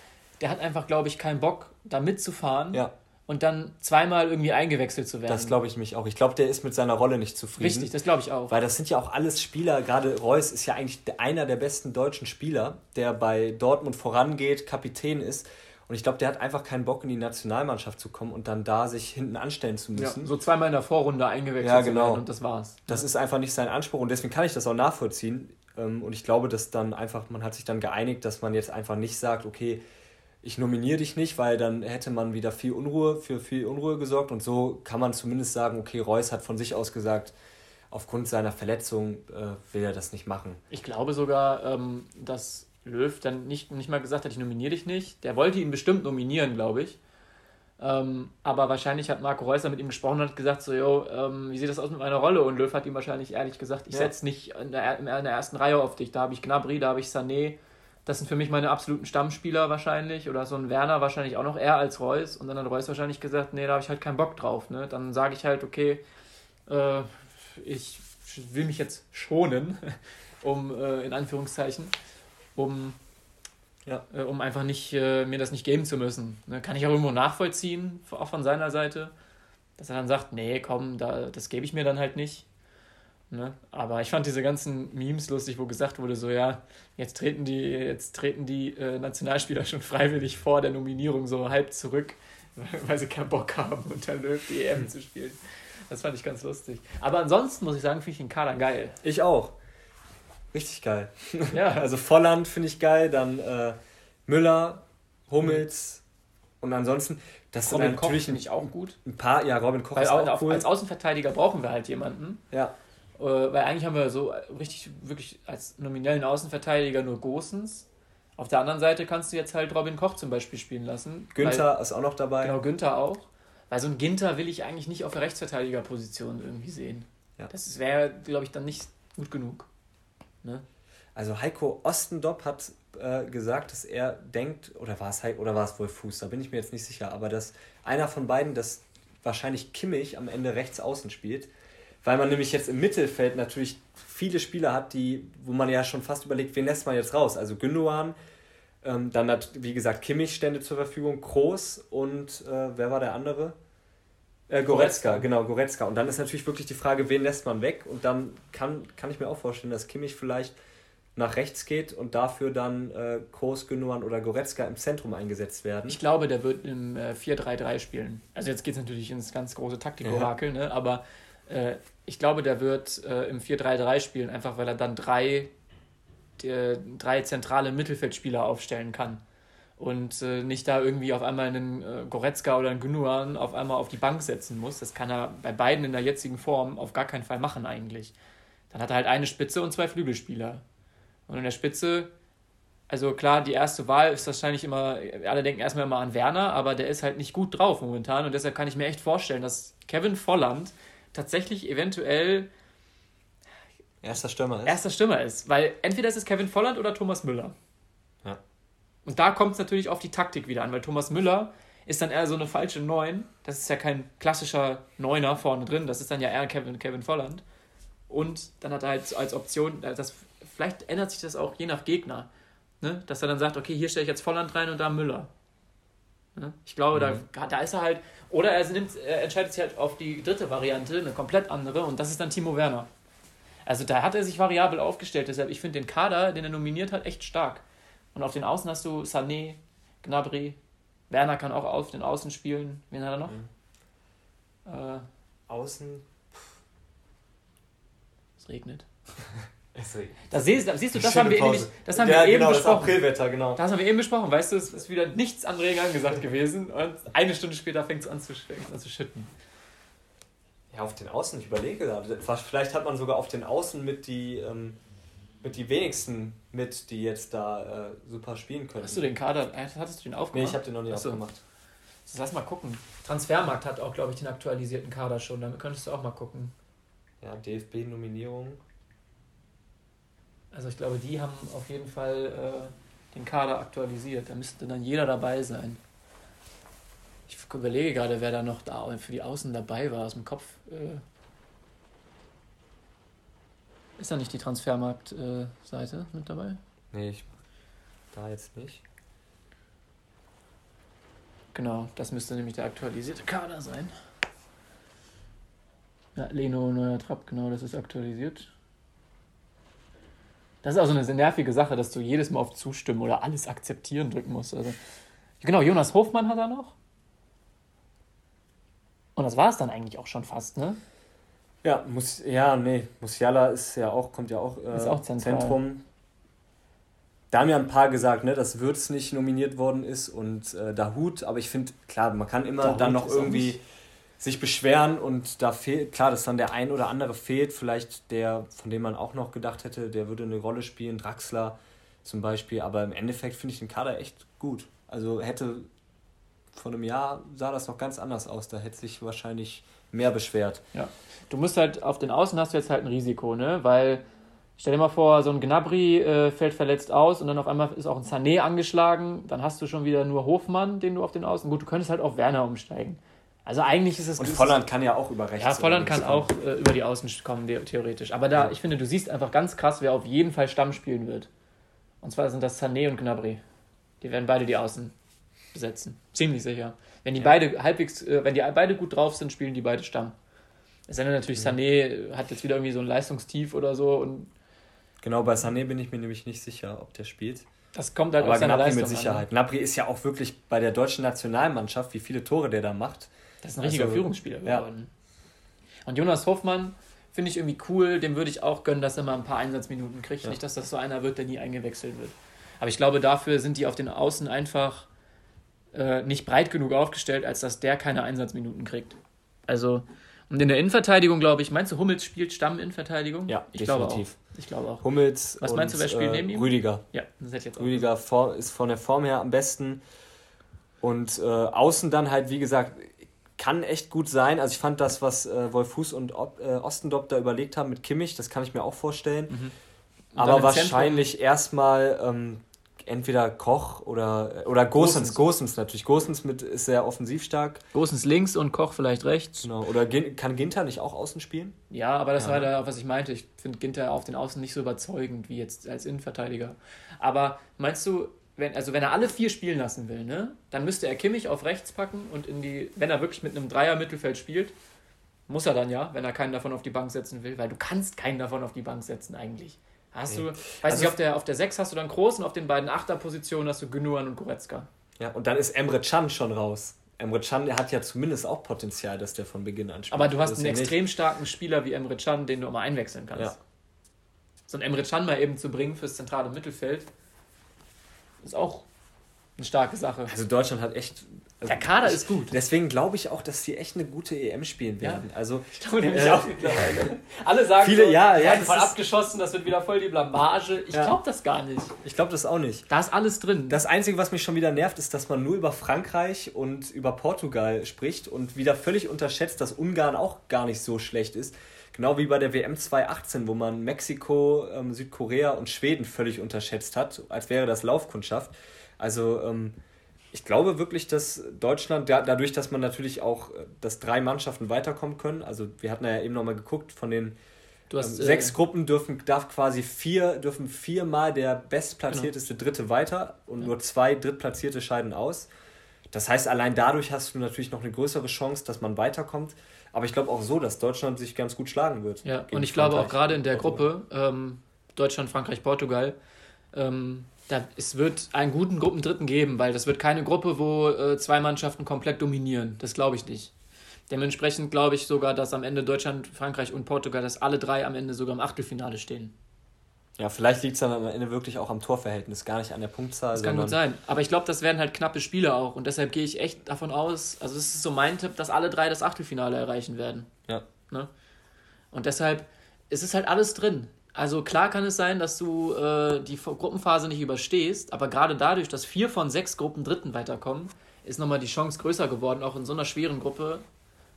der hat einfach, glaube ich, keinen Bock, da mitzufahren. Ja und dann zweimal irgendwie eingewechselt zu werden. Das glaube ich mich auch. Ich glaube, der ist mit seiner Rolle nicht zufrieden. Richtig, das glaube ich auch. Weil das sind ja auch alles Spieler, gerade Reus ist ja eigentlich einer der besten deutschen Spieler, der bei Dortmund vorangeht, Kapitän ist. Und ich glaube, der hat einfach keinen Bock, in die Nationalmannschaft zu kommen und dann da sich hinten anstellen zu müssen. Ja, so zweimal in der Vorrunde eingewechselt ja, genau. zu werden und das war's. Das ist einfach nicht sein Anspruch und deswegen kann ich das auch nachvollziehen. Ähm, und ich glaube, dass dann einfach, man hat sich dann geeinigt, dass man jetzt einfach nicht sagt, okay, ich nominiere dich nicht, weil dann hätte man wieder viel Unruhe, für viel Unruhe gesorgt. Und so kann man zumindest sagen, okay, Reus hat von sich aus gesagt, aufgrund seiner Verletzung äh, will er das nicht machen. Ich glaube sogar, ähm, dass Löw dann nicht, nicht mal gesagt hat, ich nominiere dich nicht. Der wollte ihn bestimmt nominieren, glaube ich. Ähm, aber wahrscheinlich hat Marco Reus mit ihm gesprochen und hat gesagt, so, yo, ähm, wie sieht das aus mit meiner Rolle? Und Löw hat ihm wahrscheinlich ehrlich gesagt, ich ja. setze nicht in der, in der ersten Reihe auf dich. Da habe ich Gnabry, da habe ich Sané, das sind für mich meine absoluten Stammspieler wahrscheinlich. Oder so ein Werner wahrscheinlich auch noch eher als Reus. Und dann hat Reus wahrscheinlich gesagt, nee, da habe ich halt keinen Bock drauf. Ne? Dann sage ich halt, okay, äh, ich will mich jetzt schonen, um äh, in Anführungszeichen, um, ja. äh, um einfach nicht äh, mir das nicht geben zu müssen. Ne? Kann ich auch irgendwo nachvollziehen, auch von seiner Seite, dass er dann sagt, nee, komm, da, das gebe ich mir dann halt nicht. Ne? Aber ich fand diese ganzen Memes lustig, wo gesagt wurde, so ja, jetzt treten die, jetzt treten die äh, Nationalspieler schon freiwillig vor der Nominierung so halb zurück, weil sie keinen Bock haben, unter Löw die EM zu spielen. Das fand ich ganz lustig. Aber ansonsten muss ich sagen, finde ich den Kader geil. Ich auch. Richtig geil. Ja. also Volland finde ich geil, dann äh, Müller, Hummels und ansonsten, das Robin sind natürlich finde ich auch gut. Ein paar, ja, Robin Koch Weil ist auch cool. Als Außenverteidiger brauchen wir halt jemanden. Ja. Äh, weil eigentlich haben wir so richtig, wirklich als nominellen Außenverteidiger nur Gosens. Auf der anderen Seite kannst du jetzt halt Robin Koch zum Beispiel spielen lassen. Günther weil, ist auch noch dabei. Genau, Günther auch. Weil so ein Ginter will ich eigentlich nicht auf der Rechtsverteidigerposition irgendwie sehen. Ja. Das wäre, glaube ich, dann nicht gut genug. Ne? Also Heiko Ostendorp hat äh, gesagt, dass er denkt, oder war es Heiko, oder war es wohl Fuß, da bin ich mir jetzt nicht sicher, aber dass einer von beiden, dass wahrscheinlich Kimmich am Ende rechts außen spielt, weil man nämlich jetzt im Mittelfeld natürlich viele Spieler hat, die, wo man ja schon fast überlegt, wen lässt man jetzt raus? Also Gündogan, ähm, dann hat, wie gesagt, Kimmich stände zur Verfügung, Kroos und äh, wer war der andere? Äh, Goretzka, Goretzka, genau, Goretzka. Und dann ist natürlich wirklich die Frage, wen lässt man weg? Und dann kann, kann ich mir auch vorstellen, dass Kimmich vielleicht nach rechts geht und dafür dann äh, Kroos, Gündogan oder Goretzka im Zentrum eingesetzt werden. Ich glaube, der wird im äh, 4-3-3 spielen. Also jetzt geht es natürlich ins ganz große Taktikorakel, ja. ne? aber äh, ich glaube, der wird äh, im 4-3-3 spielen, einfach weil er dann drei, die, drei zentrale Mittelfeldspieler aufstellen kann. Und äh, nicht da irgendwie auf einmal einen äh, Goretzka oder einen Gunuan auf einmal auf die Bank setzen muss. Das kann er bei beiden in der jetzigen Form auf gar keinen Fall machen eigentlich. Dann hat er halt eine Spitze und zwei Flügelspieler. Und in der Spitze, also klar, die erste Wahl ist wahrscheinlich immer, alle denken erstmal immer an Werner, aber der ist halt nicht gut drauf momentan. Und deshalb kann ich mir echt vorstellen, dass Kevin Volland tatsächlich eventuell erster Stürmer ist. Erster Stürmer ist, weil entweder ist es Kevin Volland oder Thomas Müller. Ja. Und da kommt es natürlich auf die Taktik wieder an, weil Thomas Müller ist dann eher so eine falsche 9. Das ist ja kein klassischer Neuner vorne drin. Das ist dann ja eher Kevin, Kevin Volland. Und dann hat er halt als Option, äh, das, vielleicht ändert sich das auch je nach Gegner. Ne? Dass er dann sagt, okay, hier stelle ich jetzt Volland rein und da Müller. Ne? Ich glaube, mhm. da, da ist er halt. Oder er, nimmt, er entscheidet sich halt auf die dritte Variante, eine komplett andere, und das ist dann Timo Werner. Also da hat er sich variabel aufgestellt. Deshalb, ich finde den Kader, den er nominiert hat, echt stark. Und auf den Außen hast du Sané, Gnabry, Werner kann auch auf den Außen spielen. Wen hat er noch? Mhm. Äh, Außen. Regnet. es regnet. Da siehst, da siehst du, das haben wir, nämlich, das haben ja, wir eben genau, besprochen. Das Aprilwetter, genau. Das haben wir eben besprochen. Weißt du, es ist wieder nichts an Regen angesagt gewesen und eine Stunde später fängt es an zu, an zu schütten. Ja, auf den Außen, ich überlege gerade. Vielleicht hat man sogar auf den Außen mit die, ähm, mit die wenigsten mit, die jetzt da äh, super spielen können. Hast du den Kader, äh, hattest du den aufgemacht? Nee, ich habe den noch nicht Achso. aufgemacht. Also lass mal gucken. Transfermarkt hat auch, glaube ich, den aktualisierten Kader schon. Damit könntest du auch mal gucken. Ja, DFB-Nominierung. Also ich glaube, die haben auf jeden Fall äh, den Kader aktualisiert. Da müsste dann jeder dabei sein. Ich überlege gerade, wer da noch da für die Außen dabei war aus dem Kopf. Äh, ist da nicht die Transfermarkt-Seite äh, mit dabei? Nee, ich, da jetzt nicht. Genau, das müsste nämlich der aktualisierte Kader sein. Ja, Leno neuer Trapp, genau, das ist aktualisiert. Das ist auch so eine nervige Sache, dass du jedes Mal auf Zustimmen oder alles akzeptieren drücken musst. Also, genau, Jonas Hofmann hat er noch. Und das war es dann eigentlich auch schon fast, ne? Ja, muss, ja, nee, Musiala ist ja auch, kommt ja auch, äh, ist auch Zentrum. Da haben ja ein paar gesagt, ne, dass Würz nicht nominiert worden ist und äh, Dahut, aber ich finde, klar, man kann immer Dahut dann noch irgendwie sich beschweren und da fehlt, klar, dass dann der ein oder andere fehlt, vielleicht der, von dem man auch noch gedacht hätte, der würde eine Rolle spielen, Draxler zum Beispiel, aber im Endeffekt finde ich den Kader echt gut. Also hätte vor einem Jahr sah das noch ganz anders aus. Da hätte sich wahrscheinlich mehr beschwert. Ja. Du musst halt auf den Außen hast du jetzt halt ein Risiko, ne? Weil stell dir mal vor, so ein Gnabry äh, fällt verletzt aus und dann auf einmal ist auch ein Sané angeschlagen. Dann hast du schon wieder nur Hofmann, den du auf den Außen. Gut, du könntest halt auf Werner umsteigen. Also eigentlich ist es. Und Volland kann ja auch über rechts. Ja, Volland kann auch äh, über die Außen kommen, theoretisch. Aber da, ja. ich finde, du siehst einfach ganz krass, wer auf jeden Fall Stamm spielen wird. Und zwar sind das Sané und Gnabry. Die werden beide die Außen besetzen. Ziemlich sicher. Wenn die ja. beide halbwegs, äh, wenn die beide gut drauf sind, spielen die beide Stamm. Es denn natürlich, mhm. Sané hat jetzt wieder irgendwie so ein Leistungstief oder so und. Genau, bei Sané bin ich mir nämlich nicht sicher, ob der spielt. Das kommt halt Aber aus seiner Leistung mit Sicherheit. An, ne? Gnabry ist ja auch wirklich bei der deutschen Nationalmannschaft, wie viele Tore der da macht. Das ist ein richtiger also, Führungsspieler geworden. Ja. Und Jonas Hoffmann finde ich irgendwie cool, dem würde ich auch gönnen, dass er mal ein paar Einsatzminuten kriegt. Ja. Nicht, dass das so einer wird, der nie eingewechselt wird. Aber ich glaube, dafür sind die auf den Außen einfach äh, nicht breit genug aufgestellt, als dass der keine Einsatzminuten kriegt. Also, und in der Innenverteidigung, glaube ich, meinst du, Hummels spielt Stamm-Innenverteidigung? Ja, ich definitiv. Glaube auch. Ich glaube auch. Hummels. Was meinst du, wer spielt äh, neben ihm? Rüdiger. Ja, das hätte ich jetzt auch. Rüdiger vor, ist von der Form her am besten. Und äh, außen dann halt, wie gesagt, kann echt gut sein. Also ich fand das, was äh, Wolfuß und Ob, äh, Ostendorp da überlegt haben mit Kimmich, das kann ich mir auch vorstellen. Mhm. Aber wahrscheinlich erstmal ähm, entweder Koch oder, oder Gosens. Gosens natürlich. Gosens mit, ist sehr offensiv stark. Gosens links und Koch vielleicht rechts. Genau. Oder kann Ginter nicht auch außen spielen? Ja, aber das ja. war da, was ich meinte. Ich finde Ginter auf den Außen nicht so überzeugend wie jetzt als Innenverteidiger. Aber meinst du, wenn, also wenn er alle vier spielen lassen will, ne, dann müsste er Kimmich auf rechts packen und in die, wenn er wirklich mit einem Dreier-Mittelfeld spielt, muss er dann ja, wenn er keinen davon auf die Bank setzen will, weil du kannst keinen davon auf die Bank setzen eigentlich. Hast nee. du, weiß also nicht, auf der, auf der 6 hast du dann Groß und auf den beiden Achterpositionen hast du Günuan und Goretzka. Ja, und dann ist Emre Can schon raus. Emre Can, der hat ja zumindest auch Potenzial, dass der von Beginn an spielt. Aber du hast einen ja extrem nicht. starken Spieler wie Emre Can, den du immer einwechseln kannst. Ja. So ein Emre Can mal eben zu bringen fürs zentrale Mittelfeld ist auch eine starke Sache. Also Deutschland hat echt. Also der Kader ist gut. Deswegen glaube ich auch, dass sie echt eine gute EM spielen werden. Ja. Also, ich glaube nämlich äh, auch mittlerweile. Alle sagen, viele, so, ja, ja, voll abgeschossen, das wird wieder voll die Blamage. Ich ja. glaube das gar nicht. Ich glaube das auch nicht. Da ist alles drin. Das Einzige, was mich schon wieder nervt, ist, dass man nur über Frankreich und über Portugal spricht und wieder völlig unterschätzt, dass Ungarn auch gar nicht so schlecht ist. Genau wie bei der WM 2018, wo man Mexiko, ähm, Südkorea und Schweden völlig unterschätzt hat, als wäre das Laufkundschaft. Also ähm, ich glaube wirklich, dass Deutschland, dadurch, dass man natürlich auch, äh, dass drei Mannschaften weiterkommen können, also wir hatten ja eben nochmal geguckt, von den hast, ähm, sechs äh, Gruppen dürfen, darf quasi vier, dürfen viermal der bestplatzierteste genau. Dritte weiter und ja. nur zwei Drittplatzierte scheiden aus. Das heißt, allein dadurch hast du natürlich noch eine größere Chance, dass man weiterkommt. Aber ich glaube auch so, dass Deutschland sich ganz gut schlagen wird. Ja, und ich glaube auch gerade in der Gruppe, ähm, Deutschland, Frankreich, Portugal, ähm, da, es wird einen guten Gruppendritten geben, weil das wird keine Gruppe, wo äh, zwei Mannschaften komplett dominieren. Das glaube ich nicht. Dementsprechend glaube ich sogar, dass am Ende Deutschland, Frankreich und Portugal, dass alle drei am Ende sogar im Achtelfinale stehen. Ja, vielleicht liegt es dann am Ende wirklich auch am Torverhältnis, gar nicht an der Punktzahl. Das kann gut sein. Aber ich glaube, das werden halt knappe Spiele auch. Und deshalb gehe ich echt davon aus, also es ist so mein Tipp, dass alle drei das Achtelfinale erreichen werden. Ja. Ne? Und deshalb es ist halt alles drin. Also klar kann es sein, dass du äh, die Gruppenphase nicht überstehst, aber gerade dadurch, dass vier von sechs Gruppen Dritten weiterkommen, ist nochmal die Chance größer geworden, auch in so einer schweren Gruppe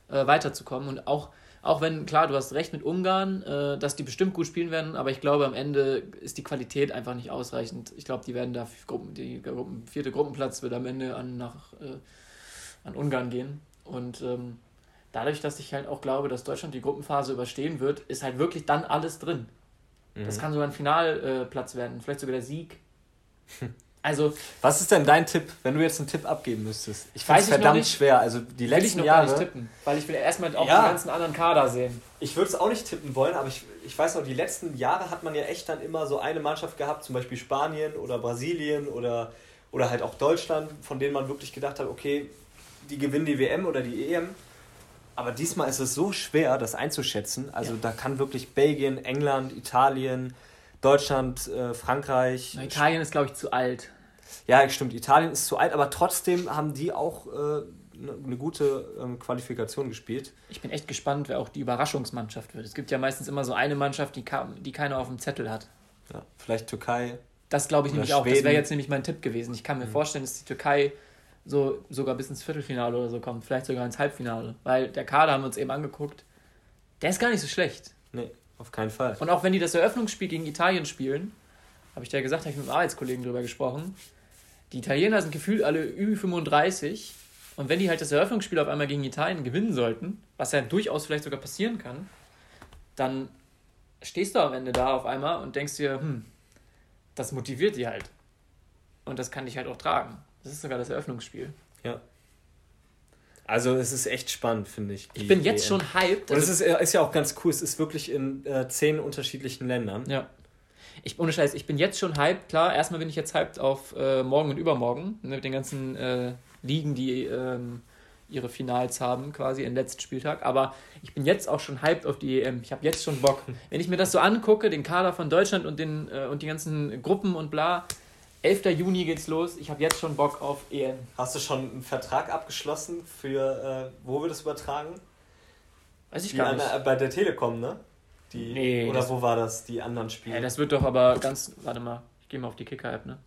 äh, weiterzukommen. Und auch, auch wenn, klar, du hast recht mit Ungarn, äh, dass die bestimmt gut spielen werden, aber ich glaube, am Ende ist die Qualität einfach nicht ausreichend. Ich glaube, die werden da, Gruppen, die Gruppen, vierte Gruppenplatz wird am Ende an, nach, äh, an Ungarn gehen. Und ähm, dadurch, dass ich halt auch glaube, dass Deutschland die Gruppenphase überstehen wird, ist halt wirklich dann alles drin. Das mhm. kann sogar ein Finalplatz äh, werden, vielleicht sogar der Sieg. Also, was ist denn dein Tipp, wenn du jetzt einen Tipp abgeben müsstest? Ich finde es verdammt schwer. Also die letzten will ich noch Jahre. Gar nicht tippen, weil ich will erstmal auch ja, den ganzen anderen Kader sehen. Ich würde es auch nicht tippen wollen, aber ich, ich weiß noch, die letzten Jahre hat man ja echt dann immer so eine Mannschaft gehabt, zum Beispiel Spanien oder Brasilien oder, oder halt auch Deutschland, von denen man wirklich gedacht hat, okay, die gewinnen die WM oder die EM. Aber diesmal ist es so schwer, das einzuschätzen. Also ja. da kann wirklich Belgien, England, Italien, Deutschland, äh, Frankreich. Na, Italien ist, glaube ich, zu alt. Ja, stimmt. Italien ist zu alt, aber trotzdem haben die auch äh, eine gute ähm, Qualifikation gespielt. Ich bin echt gespannt, wer auch die Überraschungsmannschaft wird. Es gibt ja meistens immer so eine Mannschaft, die, die keiner auf dem Zettel hat. Ja, vielleicht Türkei. Das glaube ich nämlich Schweden. auch. Das wäre jetzt nämlich mein Tipp gewesen. Ich kann mir mhm. vorstellen, dass die Türkei so sogar bis ins Viertelfinale oder so kommt, vielleicht sogar ins Halbfinale. Weil der Kader haben wir uns eben angeguckt, der ist gar nicht so schlecht. Nee, auf keinen Fall. Und auch wenn die das Eröffnungsspiel gegen Italien spielen, habe ich ja gesagt, habe ich mit einem Arbeitskollegen drüber gesprochen, die Italiener sind gefühlt alle Ü35 und wenn die halt das Eröffnungsspiel auf einmal gegen Italien gewinnen sollten, was ja durchaus vielleicht sogar passieren kann, dann stehst du am Ende da auf einmal und denkst dir, hm, das motiviert die halt. Und das kann dich halt auch tragen. Das ist sogar das Eröffnungsspiel. Ja. Also es ist echt spannend, finde ich. Ich bin jetzt WM. schon hyped. Und es ist, ist ja auch ganz cool, es ist wirklich in äh, zehn unterschiedlichen Ländern. Ja. Ich, ohne Scheiß, ich bin jetzt schon hyped. Klar, erstmal bin ich jetzt hyped auf äh, morgen und übermorgen, ne, mit den ganzen äh, Ligen, die ähm, ihre Finals haben, quasi, den letzten Spieltag. Aber ich bin jetzt auch schon hyped auf die EM. Ich habe jetzt schon Bock. Wenn ich mir das so angucke, den Kader von Deutschland und, den, äh, und die ganzen Gruppen und bla, 11. Juni geht's los. Ich habe jetzt schon Bock auf EM. Hast du schon einen Vertrag abgeschlossen für, äh, wo wird es übertragen? Weiß ich die gar nicht. An, bei der Telekom, ne? Die, nee, oder wo war das, die anderen Spiele? Ja, das wird doch aber ganz. Warte mal, ich gehe mal auf die Kicker-App, ne?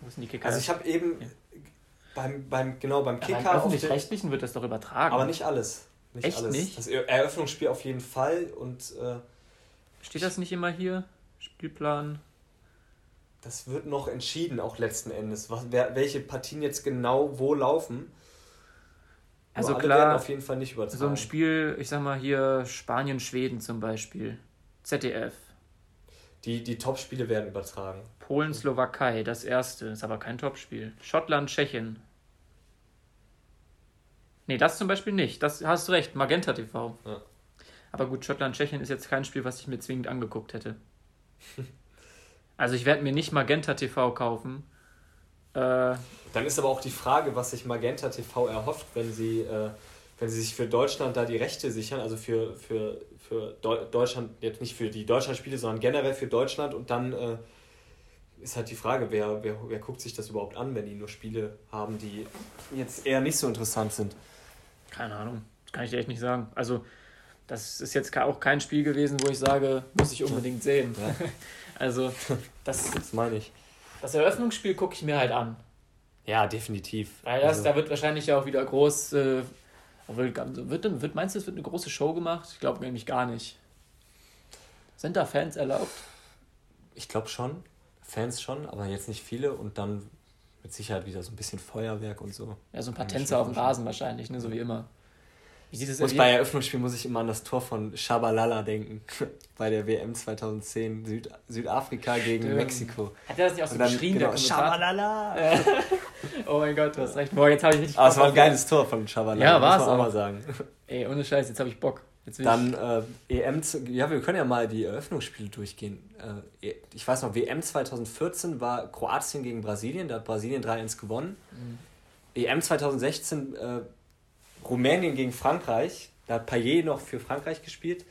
Wo ist denn die Kicker-App? Also, ich habe eben ja. beim, beim, genau, beim Kicker. Öffentlich-rechtlichen wird das doch übertragen. Aber nicht alles. Nicht Echt alles. nicht? Das Eröffnungsspiel auf jeden Fall und. Äh, Steht das nicht immer hier? Spielplan das wird noch entschieden, auch letzten Endes, was, wer, welche Partien jetzt genau wo laufen. Also klar, auf jeden Fall nicht übertragen. So ein Spiel, ich sag mal hier Spanien-Schweden zum Beispiel, ZDF. Die, die Topspiele werden übertragen. Polen-Slowakei, das erste, ist aber kein Topspiel. Schottland-Tschechien. Nee, das zum Beispiel nicht. Das hast du recht, Magenta TV. Ja. Aber gut, Schottland-Tschechien ist jetzt kein Spiel, was ich mir zwingend angeguckt hätte. Also ich werde mir nicht Magenta TV kaufen. Äh, Dann ist aber auch die Frage, was sich Magenta TV erhofft, wenn sie, äh, wenn sie sich für Deutschland da die Rechte sichern, also für, für, für Deutschland, jetzt nicht für die Deutschlandspiele, sondern generell für Deutschland und dann äh, ist halt die Frage, wer, wer, wer guckt sich das überhaupt an, wenn die nur Spiele haben, die jetzt eher nicht so interessant sind. Keine Ahnung, das kann ich dir echt nicht sagen. Also das ist jetzt auch kein Spiel gewesen, wo ich sage, muss ich unbedingt sehen. Ja. Also, das, das meine ich. Das Eröffnungsspiel gucke ich mir halt an. Ja, definitiv. Weil das, also. da wird wahrscheinlich ja auch wieder groß. Äh, wird, wird, meinst du, es wird eine große Show gemacht? Ich glaube nämlich gar nicht. Sind da Fans erlaubt? Ich glaube schon. Fans schon, aber jetzt nicht viele. Und dann, Mit Sicherheit wieder so ein bisschen Feuerwerk und so. Ja, so ein paar Tänzer auf dem Rasen wahrscheinlich, ne? so wie immer. Wie sieht es muss bei Eröffnungsspiel muss ich immer an das Tor von Shabalala denken. bei der WM 2010 Süd Südafrika gegen Stimmt. Mexiko. Hat er das nicht auch so dann, geschrien? Genau, Shabalala! oh mein Gott, du hast recht. Boah, jetzt habe ich richtig Aber es war ein geiles Tor von Shabalala. Ja, war es auch. mal sagen. Ey, ohne Scheiß, jetzt habe ich Bock. Dann äh, EM, ja, wir können ja mal die Eröffnungsspiele durchgehen. Äh, ich weiß noch, WM 2014 war Kroatien gegen Brasilien, da hat Brasilien 3-1 gewonnen. Mhm. EM 2016 äh, Rumänien gegen Frankreich, da hat Payet noch für Frankreich gespielt.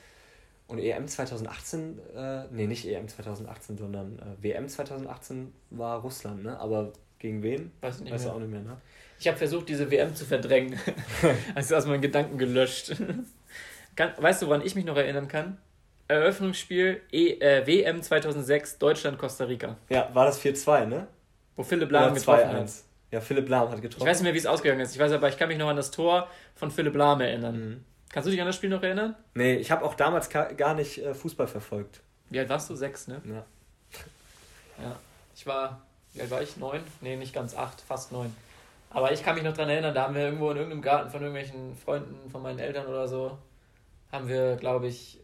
Und EM 2018, äh, nee, nicht EM 2018, sondern äh, WM 2018 war Russland, ne? Aber gegen wen? Weiß ich nicht Weiß mehr. auch nicht mehr, ne? Ich habe versucht, diese WM zu verdrängen. also aus meinen Gedanken gelöscht. weißt du, woran ich mich noch erinnern kann? Eröffnungsspiel e, äh, WM 2006 Deutschland-Costa Rica. Ja, war das 4-2, ne? Wo Philipp Lahm getroffen hat. Ja, Philipp Lahm hat getroffen. Ich weiß nicht mehr, wie es ausgegangen ist. Ich weiß aber, ich kann mich noch an das Tor von Philipp Lahm erinnern. Mhm. Kannst du dich an das Spiel noch erinnern? Nee, ich habe auch damals gar nicht äh, Fußball verfolgt. Wie alt warst du? Sechs, ne? Ja. Ja. Ich war, wie alt war ich? Neun? Nee, nicht ganz acht, fast neun. Aber ich kann mich noch daran erinnern, da haben wir irgendwo in irgendeinem Garten von irgendwelchen Freunden von meinen Eltern oder so haben wir, glaube ich,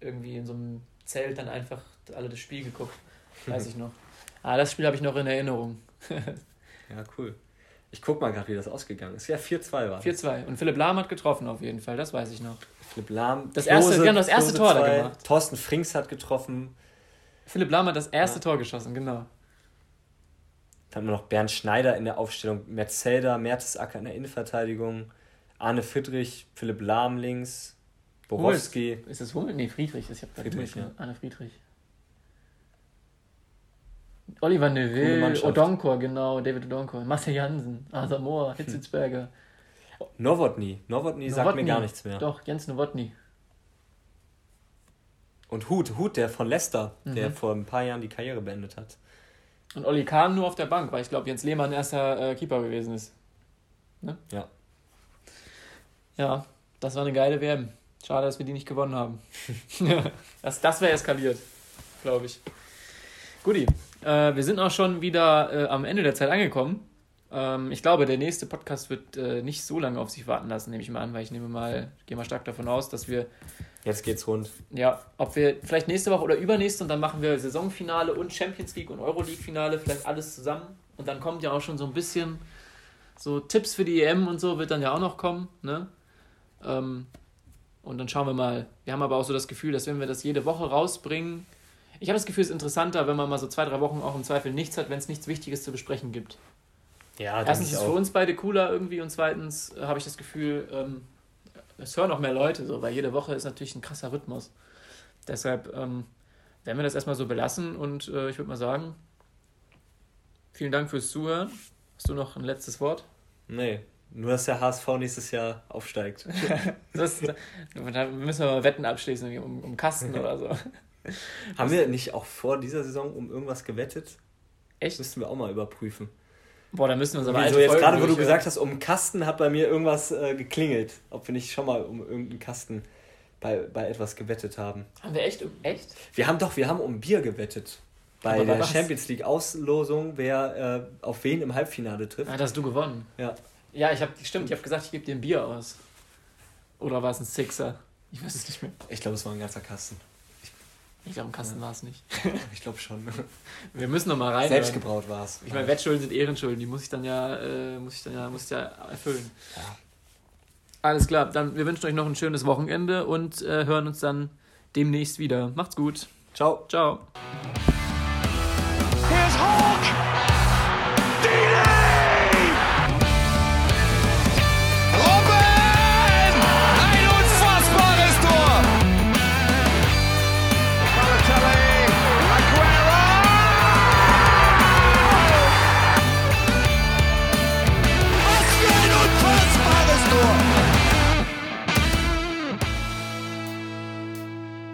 irgendwie in so einem Zelt dann einfach alle das Spiel geguckt. Weiß ich noch. Ah, das Spiel habe ich noch in Erinnerung. ja, cool. Ich guck mal gerade, wie das ausgegangen ist. Ja, 4-2 war 4-2. Und Philipp Lahm hat getroffen auf jeden Fall, das weiß ich noch. Philipp Lahm. Das erste, Klose, wir haben das erste Tor da gemacht. Thorsten Frings hat getroffen. Philipp Lahm hat das erste ja. Tor geschossen, genau. Dann haben wir noch Bernd Schneider in der Aufstellung, Metzelder, Mertesacker in der Innenverteidigung, Arne Friedrich, Philipp Lahm links, Borowski. Ist das Hummel? Nee, Friedrich. Ich habe Friedrich, ja. Anne Friedrich. Oliver Neville, Odonkor, genau, David Odonkor, Marcel Jansen, Arthur Moore, Hitzelsberger. Novotny. Novotny sagt mir gar nichts mehr. Doch, Jens Novotny. Und Hut, Hut, der von Leicester, mhm. der vor ein paar Jahren die Karriere beendet hat. Und Olli Kahn nur auf der Bank, weil ich glaube, Jens Lehmann erster äh, Keeper gewesen ist. Ne? Ja. Ja, das war eine geile WM. Schade, dass wir die nicht gewonnen haben. das das wäre eskaliert, glaube ich. Guti, äh, wir sind auch schon wieder äh, am Ende der Zeit angekommen. Ähm, ich glaube, der nächste Podcast wird äh, nicht so lange auf sich warten lassen, nehme ich mal an, weil ich nehme mal, gehe mal stark davon aus, dass wir. Jetzt geht's rund. Ja, ob wir vielleicht nächste Woche oder übernächste und dann machen wir Saisonfinale und Champions League und Euroleague-Finale, vielleicht alles zusammen. Und dann kommt ja auch schon so ein bisschen so Tipps für die EM und so wird dann ja auch noch kommen. Ne? Ähm, und dann schauen wir mal. Wir haben aber auch so das Gefühl, dass wenn wir das jede Woche rausbringen, ich habe das Gefühl, es ist interessanter, wenn man mal so zwei, drei Wochen auch im Zweifel nichts hat, wenn es nichts Wichtiges zu besprechen gibt. Ja, Erstens ist es für uns beide cooler irgendwie und zweitens äh, habe ich das Gefühl, ähm, es hören auch mehr Leute so, weil jede Woche ist natürlich ein krasser Rhythmus. Deshalb ähm, werden wir das erstmal so belassen und äh, ich würde mal sagen, vielen Dank fürs Zuhören. Hast du noch ein letztes Wort? Nee, nur, dass der HSV nächstes Jahr aufsteigt. das, da müssen wir mal Wetten abschließen, um, um Kasten oder so. Haben wir nicht auch vor dieser Saison um irgendwas gewettet? Echt? Müssten wir auch mal überprüfen. Boah, da müssen wir uns aber also jetzt gerade, wo du gesagt hast, um Kasten hat bei mir irgendwas äh, geklingelt. Ob wir nicht schon mal um irgendeinen Kasten bei, bei etwas gewettet haben. Haben wir echt? Echt? Wir haben doch, wir haben um Bier gewettet. Bei aber der was? Champions League Auslosung, wer äh, auf wen im Halbfinale trifft. Ah, da hast du gewonnen. Ja. Ja, ich habe, stimmt, ich habe gesagt, ich gebe dir ein Bier aus. Oder war es ein Sixer? Ich weiß es nicht mehr. Ich glaube, es war ein ganzer Kasten. Ich, glaube, ein Kasten ja. war es nicht. ich glaube schon. Wir müssen noch mal rein. Selbstgebraut war es. Ich meine, Wettschulden sind Ehrenschulden, die muss ich dann ja, äh, muss ich dann ja, muss ich ja erfüllen. Ja. Alles klar, dann wir wünschen euch noch ein schönes Wochenende und äh, hören uns dann demnächst wieder. Macht's gut. Ciao. Ciao. Here's Hulk!